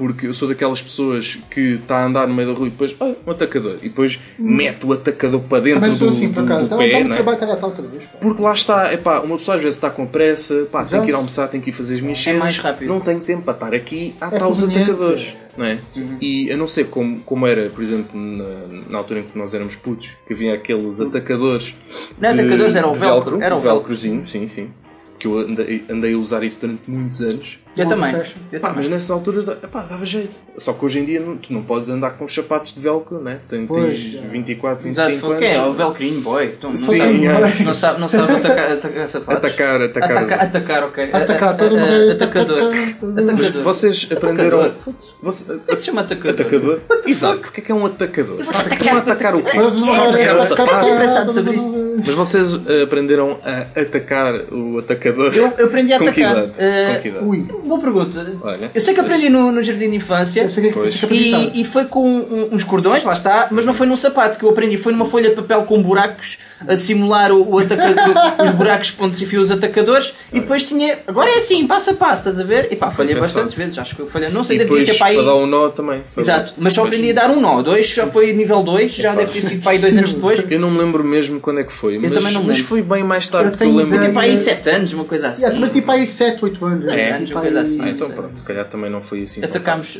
porque eu sou daquelas pessoas que está a andar no meio da rua e depois, ah, um atacador. E depois mete o atacador para dentro Também do, sou assim, do, por acaso. do pé. dá um não é? trabalho estar a tal outra vez. pá. Porque lá está, epá, uma pessoa às vezes está com pressa, pá, tem que ir almoçar, tem que ir fazer as minhas É mais rápido. Não tenho tempo para estar aqui a É atar os atacadores. não é? E eu não sei como, como era, por exemplo, na, na altura em que nós éramos putos, que havia aqueles atacadores. Não, de- atacadores, era o velcro, era o o velcrozinho, sim, sim. Que eu andei, andei a usar isso durante muitos anos. Eu também. Pá, Eu também. mas nessa altura epá, dava jeito. Só que hoje em dia não- tu não podes andar com os sapatos de velcro, né? Tens, Pois, tens é. 24, Exato, 25 foi o anos. quê? É o Velcrinho, boy. Então, não, Sim, sabe, é. não sabe, não sabe atacar, atacar sapatos. Atacar, atacar. Atacar, atacar, ok. Atacar, toda uma a- vez Atacador. Mas Atacador. vocês aprenderam. Atacador. Você- é se chama atacador? Atacador? Exato, o que é que é um atacador? vou-te atacar, Vão atacar o quê? Mas não Vão atacar o sapato? Estou interessado sobre isto. Mas vocês eh, aprenderam a atacar o atacador? Eu, eu aprendi a Com que atacar. idade? Com que idade? Ui. Boa pergunta. Olha. Eu sei que aprendi no, no jardim de infância. Eu sei que Pois. E, e foi com um- uns cordões, lá está, mas não foi num sapato que eu aprendi, foi numa folha de papel com buracos a simular o, o atacador, os buracos, pontos e fios dos atacadores e depois tinha. Agora é assim, passo a passo, estás a ver? E pá, falhei Pensado. bastantes vezes, acho que eu falhei, não sei, E ainda devia depois ter para aí. para dar um nó também. Exato, mas só aprendi a dar um nó, dois já foi nível 2, já deve ter sido para aí dois anos (laughs) depois. Eu não me lembro mesmo quando é que foi, mas, também não me mas foi bem mais tarde, Eu porque eu tenho lembro. ideia- Para aí 7 anos, uma coisa assim. Yeah, também tipo aí 7, 8 anos. É, anos, uma coisa assim. Ah, então pronto, se calhar também não foi assim. Atacámos,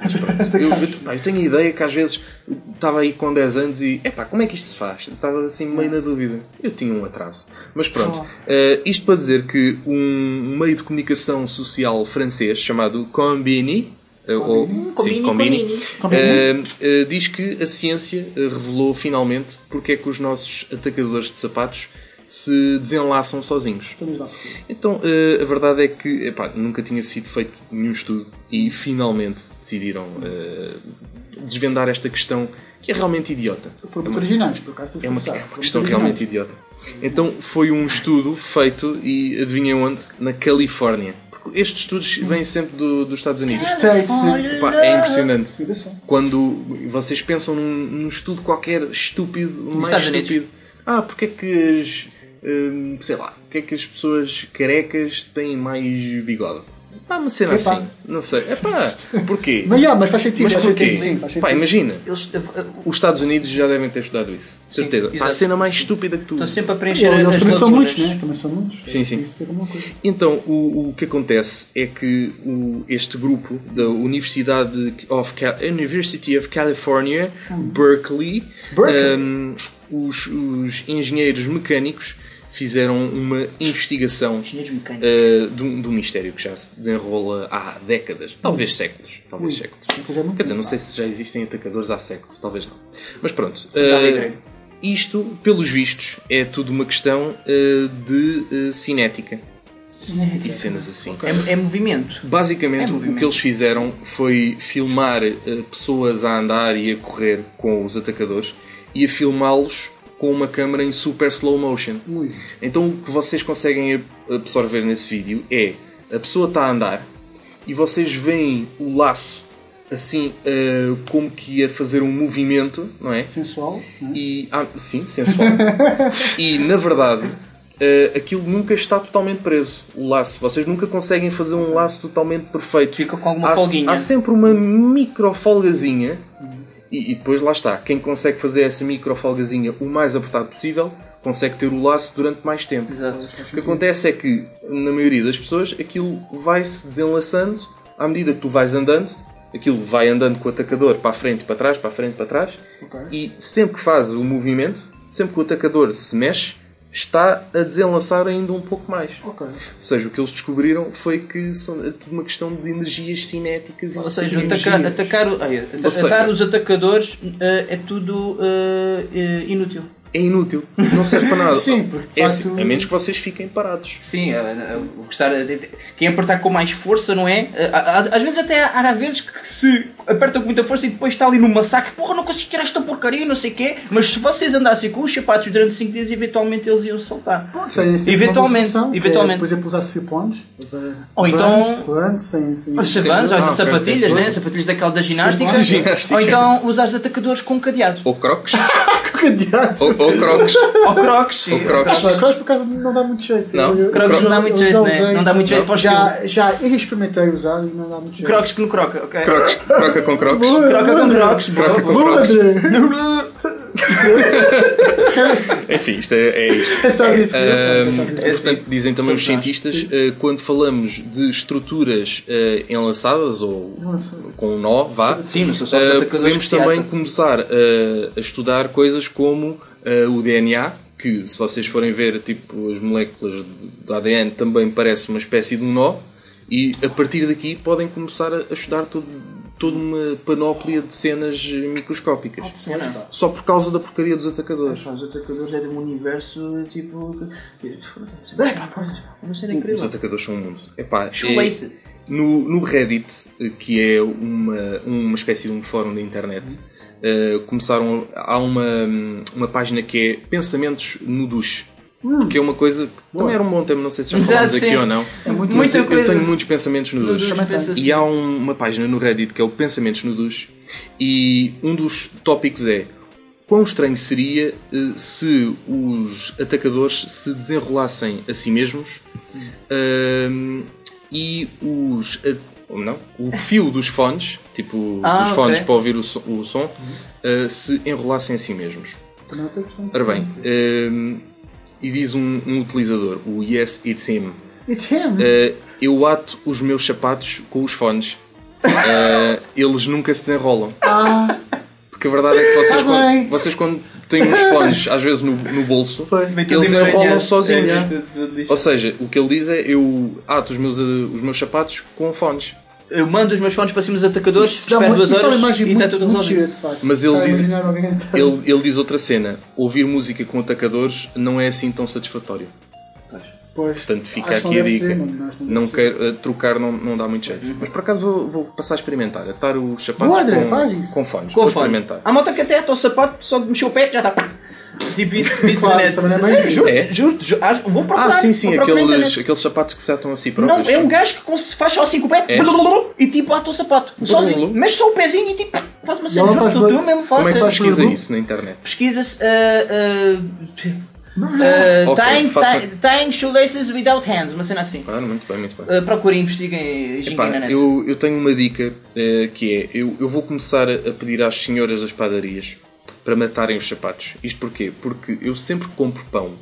atacámos cedo. (laughs) Eu, eu, pá, eu tenho a ideia que às vezes estava aí com 10 anos e epá, como é que isto se faz? Estava assim meio na dúvida. Eu tinha um atraso. Mas pronto, eh, isto para dizer que um meio de comunicação social francês chamado Combini, eh, ou, Combini, sim, eh, eh, diz que a ciência revelou finalmente porque é que os nossos atacadores de sapatos se desenlaçam sozinhos. Então, eh, a verdade é que epá, nunca tinha sido feito nenhum estudo e finalmente decidiram eh, desvendar esta questão que é realmente idiota. Foram É muito uma- originais, por acaso. é uma, é questão realmente idiota. Então, foi um estudo feito e adivinhem onde? Na Califórnia. Porque estes estudos vêm sempre do- dos Estados Unidos. States, né? Epá, é impressionante. Quando vocês pensam num, num estudo qualquer estúpido, mais Estados Unidos. estúpido. Ah, porque é que as. hum, sei lá, porque é que as pessoas carecas têm mais bigode? Pá, uma cena Epá. assim. Não sei. É pá, porquê? Mas, yeah, mas faz sentido. Mas faz porquê? sentido, sim, faz Pá, imagina. Eles Os Estados Unidos já devem ter estudado isso. Certeza. Pá, a exato. cena mais estúpida que tu. estão sempre a preencher Eles as também são muitos, né? Também são muitos. Sim, sim. Então, o, o que acontece é que o- este grupo da Universidade of, University of California, Berkeley, Berkeley. um, os, os engenheiros mecânicos fizeram uma investigação uh, de, um, de um mistério que já se desenrola há décadas, talvez séculos. Talvez séculos. É Quer dizer, não sei se já existem atacadores há séculos, talvez não. Mas pronto. Uh, isto, pelos vistos, é tudo uma questão uh, de uh, cinética e cenas assim. É, é movimento. Basicamente, É o que movimento. eles fizeram foi filmar eh, pessoas a andar e a correr com os atacadores e a filmá-los com uma câmera em super slow motion. Ui. Então, o que vocês conseguem ab- absorver nesse vídeo é a pessoa está a andar e vocês veem o laço assim, eh, como que ia fazer um movimento, não é? Sensual. né? E, ah, sim, sensual. (laughs) e na verdade, eh, aquilo nunca está totalmente preso. O laço. Vocês nunca conseguem fazer um laço totalmente perfeito. Fica com alguma há, folguinha. Há sempre uma micro folgazinha. E, e depois lá está. Quem consegue fazer essa micro folgazinha o mais apertado possível consegue ter o laço durante mais tempo. Exato. O que acontece é que, na maioria das pessoas, aquilo vai-se desenlaçando à medida que tu vais andando. Aquilo vai andando com o atacador para a frente para trás, para a frente para trás. Ok. E sempre que faz o movimento, sempre que o atacador se mexe, está a desenlaçar ainda um pouco mais. Ok. Ou seja, o que eles descobriram foi que são, é tudo uma questão de energias cinéticas. e Ou seja, atacar, o- ai, seja- os atacadores eh, é tudo eh, inútil. É inútil. Não serve para nada. (laughs) Sim, porque, é facto- assim, a menos que vocês fiquem parados. Sim, eh, eh, o gostar de- de- quem apertar com mais força, não é? Às vezes até há, há vezes que se aperta com muita força e depois está ali no massacre, porra, não consigo tirar esta porcaria, não sei o quê. Mas se vocês andassem com os sapatos durante 5 dias, eventualmente eles iam saltar. Isso aí é sempre Eventualmente, solução, que é, eventualmente. por exemplo, usar slip-ons. Ou então- Vans, sem, sem, Os sem- ou essas sapatilhas, né? Sapatilhas daquela da ginástica. Ou então usar os atacadores com cadeado. Ou crocs. (laughs) cadeados. ou, ou crocs. Ou crocs. Ou crocs. Ah, Crocs por acaso não dá muito jeito. Não? Eu- Crocs eu não dá muito jeito, já né? Não dá muito jeito para o Já, já eu experimentei usar e não dá muito jeito. Crocs que no croca, ok? crocs. Croca com crocs. Croca com crocs. Croca com crocs. (laughs) (laughs) Enfim, isto é, é isto. Está a dizer. Ahm, Está a dizer. portanto, dizem também os cientistas, eh, quando falamos de estruturas eh, enlaçadas ou com um nó, vá, Sim, atacadores podemos também começar a, a estudar coisas como o DNA, que se vocês forem ver tipo, as moléculas do ADN também parece uma espécie de um nó, e a partir daqui podem começar a, estudar todo, toda uma panóplia de cenas microscópicas. Só por causa da porcaria dos atacadores. Os atacadores é de um universo tipo. É, uma cena Os atacadores são um mundo. Epá, é- no, no Reddit, eh, que é uma, uma espécie de um fórum da internet, eh, começaram. Há uma, uma página que é Pensamentos no Duche. Que é uma coisa que também era um bom tema, não sei se já Exato, falámos aqui sim. ou não. É muito- mas muita eu, eu tenho muitos pensamentos no No duche. duche, pensa assim. E há um- uma página no Reddit que é o Pensamentos no Duche. E um dos tópicos é quão estranho seria eh, se os atacadores se desenrolassem a si mesmos ahm, e os. ou não, o fio dos fones, tipo Ah, os fones ok. para ouvir o som, o som, ah, se enrolassem a si mesmos. Questão. Ora bem, ahm, e diz um, um utilizador, o Yes It's Him. It's him. Uh, eu ato os meus sapatos com os fones. Uh, eles nunca se desenrolam. Porque a verdade é que vocês, Ah, bem. quando, vocês quando têm os fones, às vezes no, no bolso, tudo eles enrolam sozinhos. É, tudo lixo. Ou seja, o que ele diz é: eu ato os meus, uh, os meus sapatos com fones. Eu mando os meus fones para cima dos atacadores, Isso espero uma- duas uma horas e está muito, tudo muito gira, resolvido. Mas ele Está a diz- a Ele, ele diz outra cena: ouvir música com atacadores não é assim tão satisfatório. Pois. Portanto, fica aqui não a dica. ser, não, não quero, uh, trocar não, não dá muito jeito. Mas por acaso vou, vou passar a experimentar. Atar os sapatos Boa, André, com, faz isso. com fones. Com vou fone. experimentar. Há malta que até ata o sapato, só de mexer o pé, já está. Tipo isso, isso (laughs) Claro, na net. também é Sério, bem juro, É? juro, juro, ah, vou procurar. Ah, sim, sim, aqueles, aqueles sapatos que se atam a si próprios. Não, é um gajo que faz só assim com o pé É? e tipo ata o sapato. Sozinho. Mexe só o pezinho e tipo faz uma cena. Juro, tu, tu mesmo Como é que pesquisa isso na internet? Pesquisas. Uh, uh, Ok, tying, faça- tying, tying shoelaces without hands, uma cena assim. Ah, muito bem, muito bem. Uh, procurem, investiguem, Epá, ginguem na net. eu, eu tenho uma dica eh, que é: eu, eu vou começar a, a pedir às senhoras das padarias para matarem os sapatos. Isto porquê? Porque eu sempre compro pão.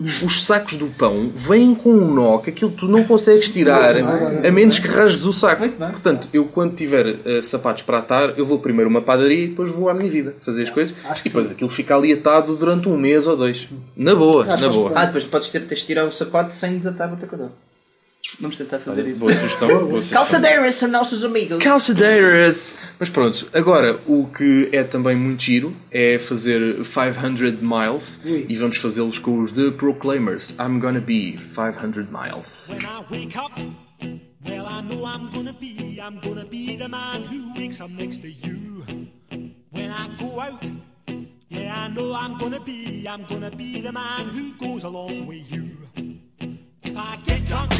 Os sacos do pão vêm com um nó que aquilo tu não consegues tirar a menos que rasgues o saco. Portanto, eu quando tiver eh, sapatos para atar, eu vou primeiro uma padaria e depois vou à minha vida fazer as coisas. E depois aquilo fica ali atado durante um mês ou dois. Na boa, Acho na boa. Ah, depois podes ter, tens de tirar o sapato sem desatar o atacador. Vamos tentar fazer isso. Boa sugestão. boa sugestão. Calçadeiras são nossos amigos. Calçadeiras! Mas pronto, agora o que é também muito giro é fazer 500 miles e vamos fazê-los com os The Proclaimers. I'm gonna be 500 miles. When I wake up, well, I know I'm gonna be, I'm gonna be the man who wakes up next to you. When I go out, yeah, I know I'm gonna be, I'm gonna be the man who goes along with you. If I get drunk,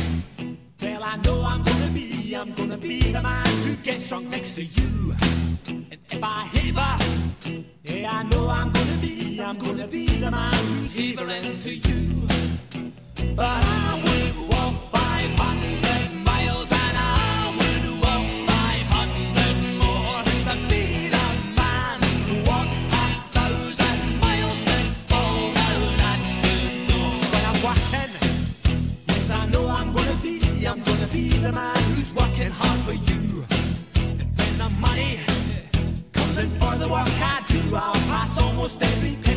well, I know I'm gonna be, I'm gonna be the man who gets drunk next to you. And if I haver, yeah, I know I'm gonna be, I'm gonna be the man who's havering to you. But I would walk 500 stay.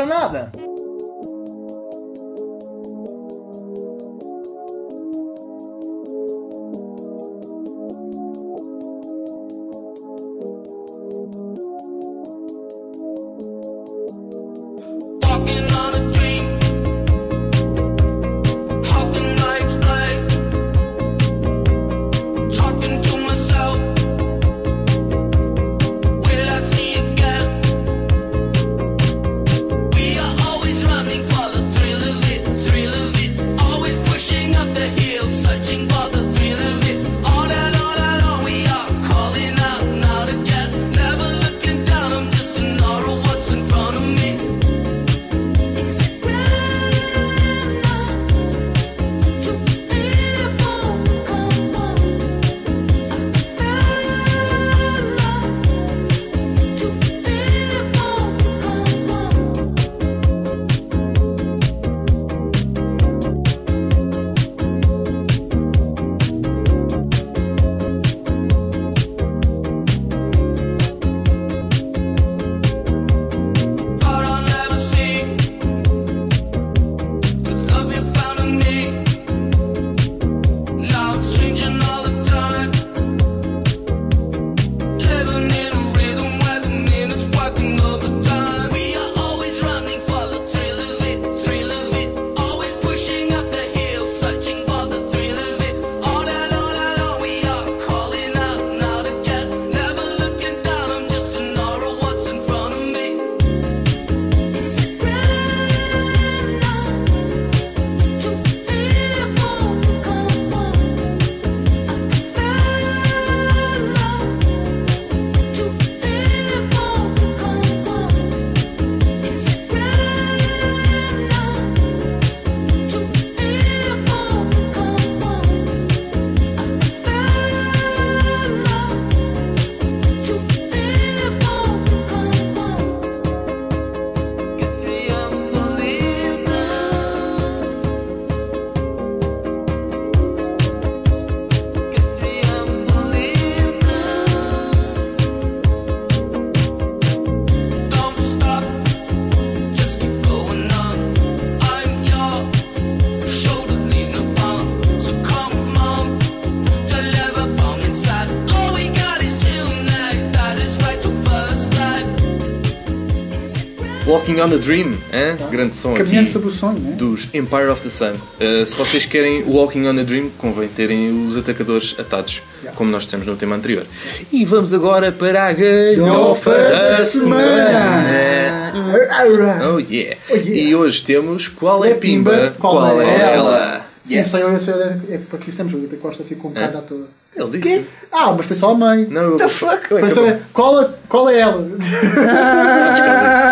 Para nada. Walking on a Dream, hein? grande som Caminhando aqui sobre o sonho, né? dos Empire of the Sun. Uh, se vocês querem Walking on a Dream, convém terem os atacadores atados, como nós dissemos no tema anterior. E vamos agora para a galhofa da semana. Oh yeah. E hoje temos Qual é Pimba, qual é ela? Sim, Yes. só eu e a é para aqui estamos, o Rita Costa ficou um bocado à toa. Ele disse. Ah, mas foi só a mãe. Não, eu... The fuck? Foi só, qual, é- qual é ela?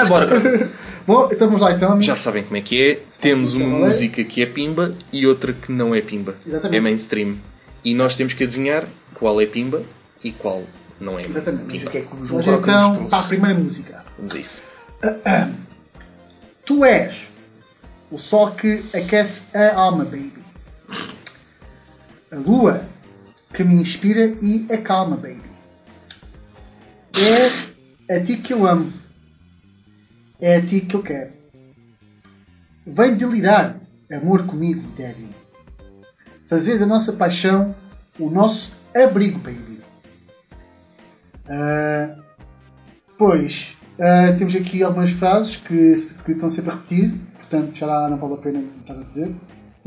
Bora, (laughs) Bom, então vamos lá então. Já sabem como é que é. Temos uma é? música que é pimba e outra que não é pimba. Exatamente. É mainstream. E nós temos que adivinhar qual é pimba e qual não é Exatamente. pimba. Vamos então para a primeira música. Vamos a isso. Tu és o sol que aquece a alma, baby. A lua que me inspira e acalma, baby. É a ti que eu amo. É a ti que eu quero. Vem delirar amor comigo, daddy. Fazer da nossa paixão o nosso abrigo, baby. Ah, pois, ah, temos aqui algumas frases que, que estão sempre a repetir, portanto já não vale a pena estar a dizer.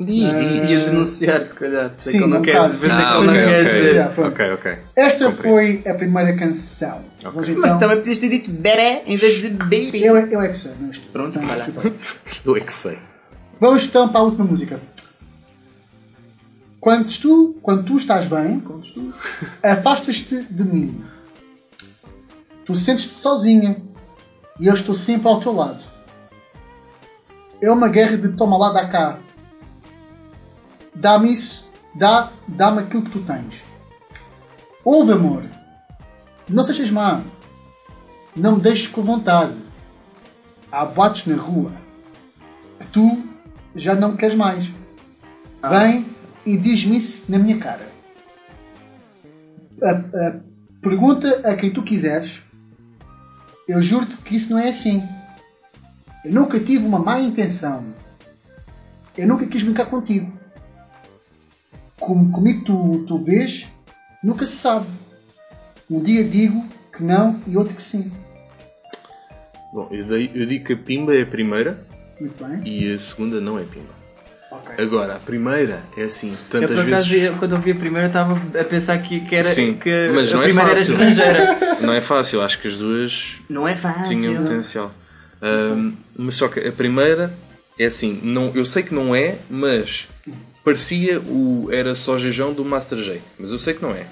Diz, Ah, diz. Ia denunciar, se calhar. Sei Sim, que ele não quer bocado, dizer. sei que Ah, ele não ok, quer ok. dizer. Já, pronto. Ok, ok. Esta foi a primeira canção. Vamos então. Mas também podias ter dito bebê em vez de baby. Eu, eu é que sei, não estou. Pronto, Então, vai lá. tudo bem. Eu é que sei. Vamos então para a última música. Quando tu, quando tu estás bem, (laughs) afastas-te de mim. Tu sentes-te sozinha e eu estou sempre ao teu lado. É uma guerra de toma lá, dá cá. Dá-me isso, dá, dá-me aquilo que tu tens. Ouve, amor. Não sejas má. Não me deixes com vontade. Há boatos na rua. Que tu já não queres mais. Vem e diz-me isso na minha cara. A, a- pergunta a quem tu quiseres. Eu juro-te que isso não é assim. Eu nunca tive uma má intenção. Eu nunca quis brincar contigo. Como, comigo tu, tu vês, nunca se sabe. Um dia digo que não e outro que sim. Bom, eu, dei- eu digo que a Pimba é a primeira Muito bem. e a segunda não é Pimba. Agora, a primeira é assim, Eu, tantas por acaso, vezes. eu, quando eu vi a primeira, estava a pensar que, que, era, Sim, que mas a não é primeira fácil. era estrangeira. (laughs) Não é fácil, acho que as duas Não é fácil. tinham potencial. Ahm, mas só que a primeira é assim, não, eu sei que não é, mas parecia o era só jejão do Master J, mas eu sei que não é.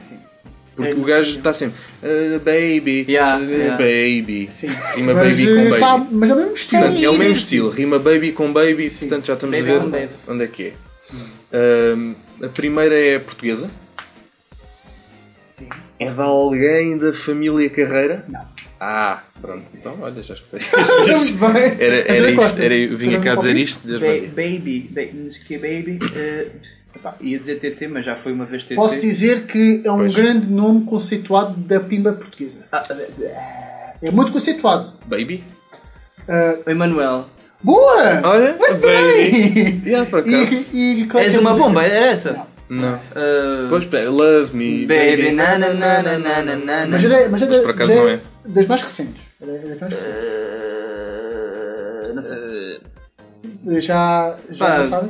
Porque É, o gajo está sempre "Ah, baby, Yeah, ah, yeah. baby, Sim. rima Mas, baby com eh, baby. pá, mas é o mesmo estilo. Portanto, é o mesmo estilo, rima baby com baby, Sim. portanto já estamos Baby a ver onde é que é. Ahm, a primeira é portuguesa. É de alguém da família Carreira? Não. Ah, pronto, então olha, já escutei. (laughs) Muito bem. Era, era isto, era, eu vinha cá dizer isto. Ba- baby, ba- que é baby. eh, epá, ia dizer TT, mas já foi uma vez TT. Posso dizer que é um Pois. grande nome conceituado da pimba portuguesa. Ah, É muito conceituado. Baby? Ah, Emanuel. boa! Olha, baby. Bem! Yeah, por acaso. E, e, qual é És é uma bomba, era essa? Não. Ah, Pois, pá, love me. baby, na na na na na na na Mas, é, mas é, Mas por acaso não é. das mais recentes. É das mais recentes. Ah, não sei. Já, já Pá, sabem?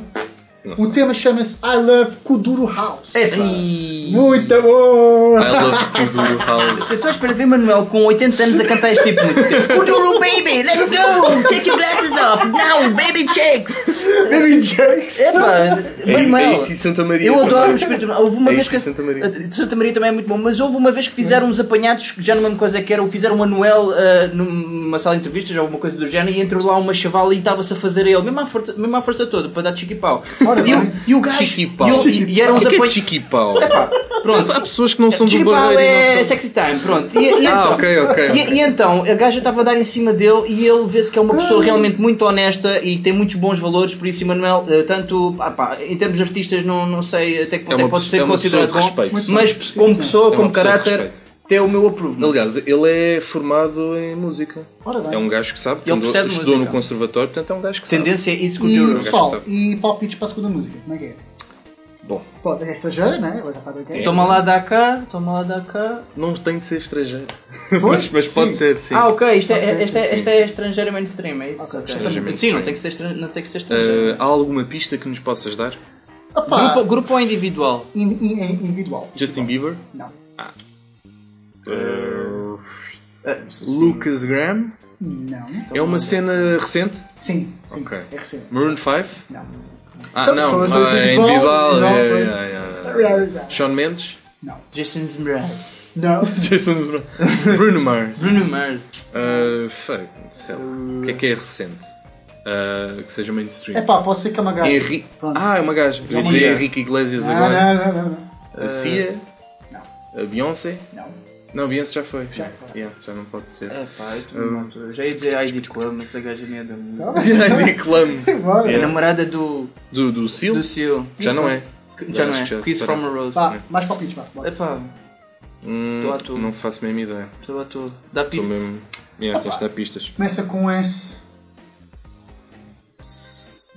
Não O tema chama-se I Love Kuduro House. É, Muito bom! I love Kuduro Eu House. estou a esperar ver Manuel com 80 anos a cantar este tipo de música. (laughs) Scuduru, baby, let's go! Take your glasses off! Now, baby chicks! Baby Jakes! Epá, É, é Manuel, isso e Santa Maria. eu adoro o também. espírito. Houve uma É vez que. Santa Maria. De Santa Maria também é muito bom, mas houve uma vez que fizeram uns apanhados, que já não me lembro coisa que era, ou fizeram o Manuel ah, numa sala de entrevistas ou alguma coisa do género, e entrou lá uma chavala e estava-se a fazer a ele, mesmo à força, mesmo à força toda, para dar chiqui-pau. E, o- e o gajo. Chiqui-pau. E, o- e, e eram O uns que é chiqui-pau? Pronto. Há pessoas que não são do Chiqui-pau barreiro e é não são... sexy time, pronto. E, e Ah, então, ok, ok. E, e então, a gaja estava a dar em cima dele e ele vê-se que é uma pessoa realmente muito honesta e que tem muitos bons valores, por isso, Emanuel, eh, tanto ah, pá, em termos de artistas, não, não sei até que ponto É é que uma pode pessoa- ser é uma pessoa considerado de bom, respeito. mas como pessoa, É uma como pessoa de caráter, respeito. Tem o meu approval. Aliás, ele é formado em música. Ora bem. É um gajo que sabe, que Ele estudou música. no conservatório, portanto é um gajo que sabe. Tendência é isso que E gajo pessoal, sabe. e palpites para a segunda música, como é que é? Bom, Pode, é estrangeira, né? Já sabe o que é. Toma lá da cá, toma lá da cá. não tem de ser estrangeiro. (laughs) Mas mas pode sim. ser, sim. Ah, ok, isto é, ser, esta, é, sim, esta sim. é estrangeira mainstream, é isso? Ok, Ok. estrangeira Sim, mainstream. não tem que ser, estran- não tem que ser estrangeira. Ah, há alguma pista que nos possas dar? Grupo, grupo ou individual? in- in- in- individual. Justin Bieber? Não. Ah. Ah, Lucas Graham? Não. É uma cena recente? Sim, sim. Ok. É recente. Maroon 5? Não. Ah, Então, não, só ah, é individual, não. Shawn Mendes? Jason Mraz. Não. Jason Mraz. (laughs) Bruno Mars. Bruno Mars. Ah, fuck, sei lá. O que é que é recente? Ah, que seja mainstream. É pá, posso ser que é uma gaja. Henri... Ah, é uma gaja. Eu ia dizer Henrique Iglesias Não, agora. não, não, não, não. A Cia? Não. A Beyoncé? Não. Não, Beyoncé já foi. Já Já. Yeah, já não pode ser. É pá, eu tô- já ia dizer Heidi Klum, essa gaja nem é da (laughs) Heidi Klum. (laughs) É a namorada do, Do, do Seal? do Seal. Já não é. Já não é. Kiss from a Rose. Vá, mais palpites, vá. bora. É pá, Hum, toa. não faço a mesma ideia. estou a toa. Dá Estou pistas. mesmo. Yeah, tens de dar pistas. Começa com S.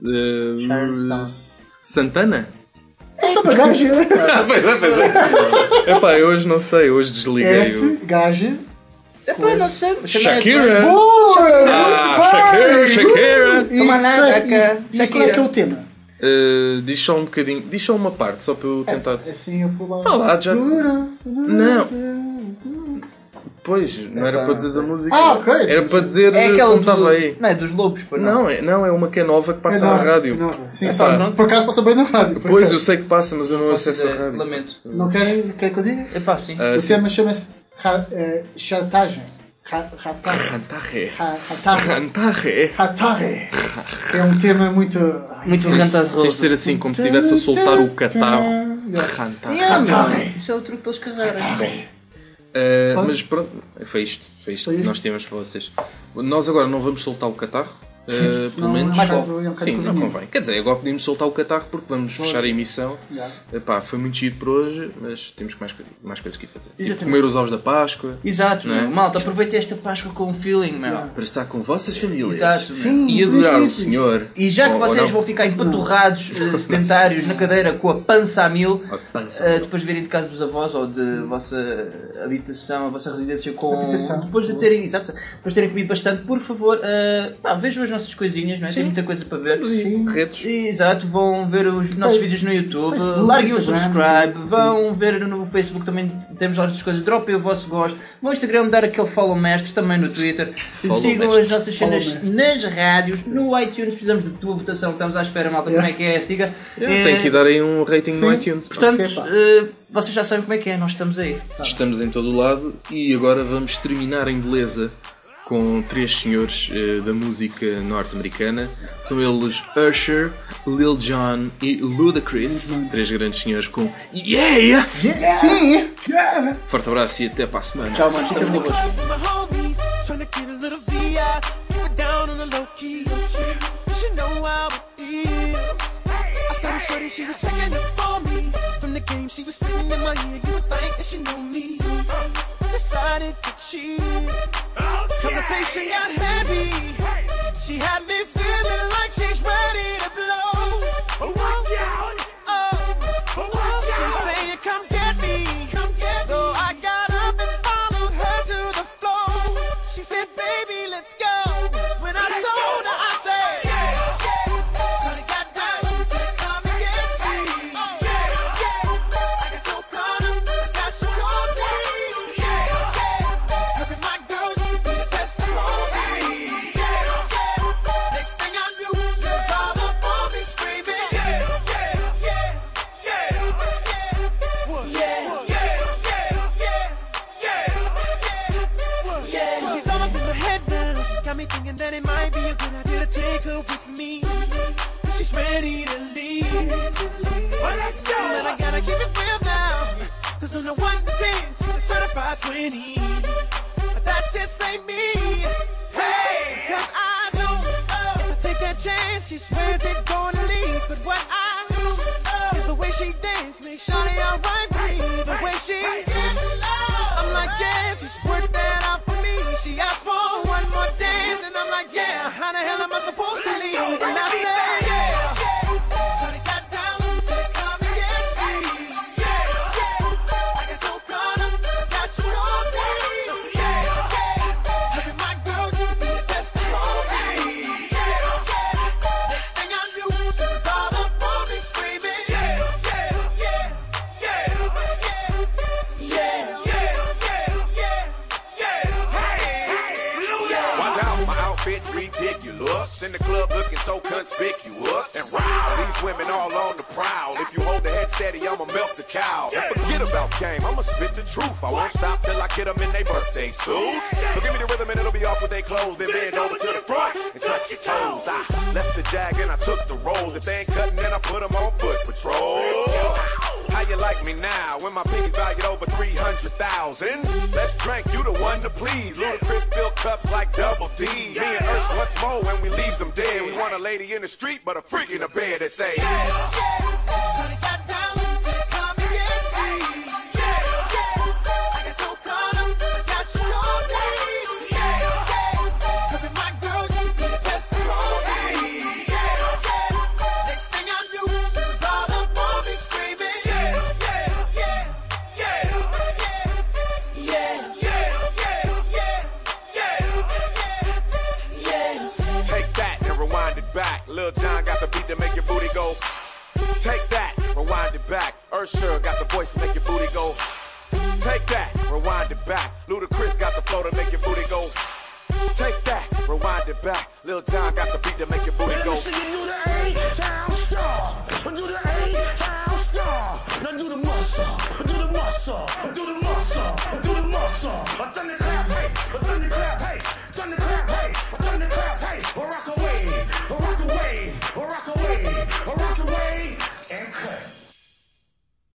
Uh, Charlestown. Santana? É só uma gaja. Ah, pois é, pois é. Epá, eu hoje não sei, hoje desliguei S, o. gaja. É pá, não sei. Shakira! Boa! Ah, Shakira! Shakira! E, Toma nada, e- cá. e qual é que é o tema? Uh, diz só um bocadinho, diz só uma parte, só para eu tentar. Assim eu pulo Ah lá, já- Dura, Não. Pois, não era para dizer a música. Ah, ok. Era para dizer É aquela como do, estava aí. Não é dos lobos, pá, não. Não, é, não, é uma que é nova que passa É na rádio. nova. Sim, Epá, só, por acaso passa bem na rádio. Pois, eu sei que passa, mas eu não Faço acesso a rádio. Lamento. Não querem, querem que eu diga? É pá, sim. Ah, o sim. tema chama-se eh, chantagem. Ra- Ratagem. Cantarre. Ra- Ratagem. Cantarre. Ratagem. É um tema muito. Muito de- Tens de ser assim, como se estivesse a soltar o catarro. Cantarre. Ratagem. Isso é o truque para eles carregarem. Uh, mas pronto, foi isto. Foi isto Foi que isto? nós temos para vocês. Nós agora não vamos soltar o catarro, Uh, pelo Não, menos. é um bocado sim, não convém. Quer dizer, agora podíamos soltar o catarro porque vamos Pois. fechar a emissão. Já. Epá, foi muito giro por hoje, mas temos mais, mais coisas que ir fazer. Tipo, comer os ovos da Páscoa. Exato, Não é? malta, aproveitei esta Páscoa com um feeling, meu. Para estar com vossas famílias. Exato, Sim, E adorar o. Senhor. E já que Ou- ou vocês não. vão ficar empanturrados, eh, (laughs) sedentários, na cadeira com a pança a mil, A pança. eh, depois de virem de casa dos avós ou de vossa habitação, a vossa residência com. Habitação. Depois de terem, exato, depois de terem comido bastante, por favor, eh, pá, vejam as nossas coisinhas, não é? Tem muita coisa para ver. Sim. Corretos. Exato, vão ver os nossos vídeos no YouTube, Facebook, larguem o subscribe, tudo. vão ver no Facebook também temos lá outras coisas, dropem o vosso gosto, vão ao Instagram dar aquele follow mestre, também no Twitter, Follow sigam mestre. as nossas cenas nas rádios, no iTunes precisamos de tua votação, estamos à espera, malta, como é que é, siga. Yeah, Tem que dar aí um rating no Sim. iTunes. pá. Portanto, Sim, eh, vocês já sabem como é que é, nós estamos aí. Estamos em todo o lado e agora vamos terminar em beleza com três senhores eh, da música norte-americana. São eles Usher, Lil Jon e Ludacris. Três grandes senhores com Yeah! Sim! Forte abraço e até para a semana. Tchau, mano, estamos convosco. Decided to cheat. Oh, Conversation got heavy. She had me clothes. Then bend over to the front and touch your toes. I left the jag and I took the rolls. If they ain't cutting, then I put them on foot patrol. How you like me now when my pinkies valued over 300,000? Let's drink, you the one to please. Ludacris fill cups like double D. Me and Ursh what's more when we leaves them dead. We want a lady in the street, but a freak in the bed that say, Take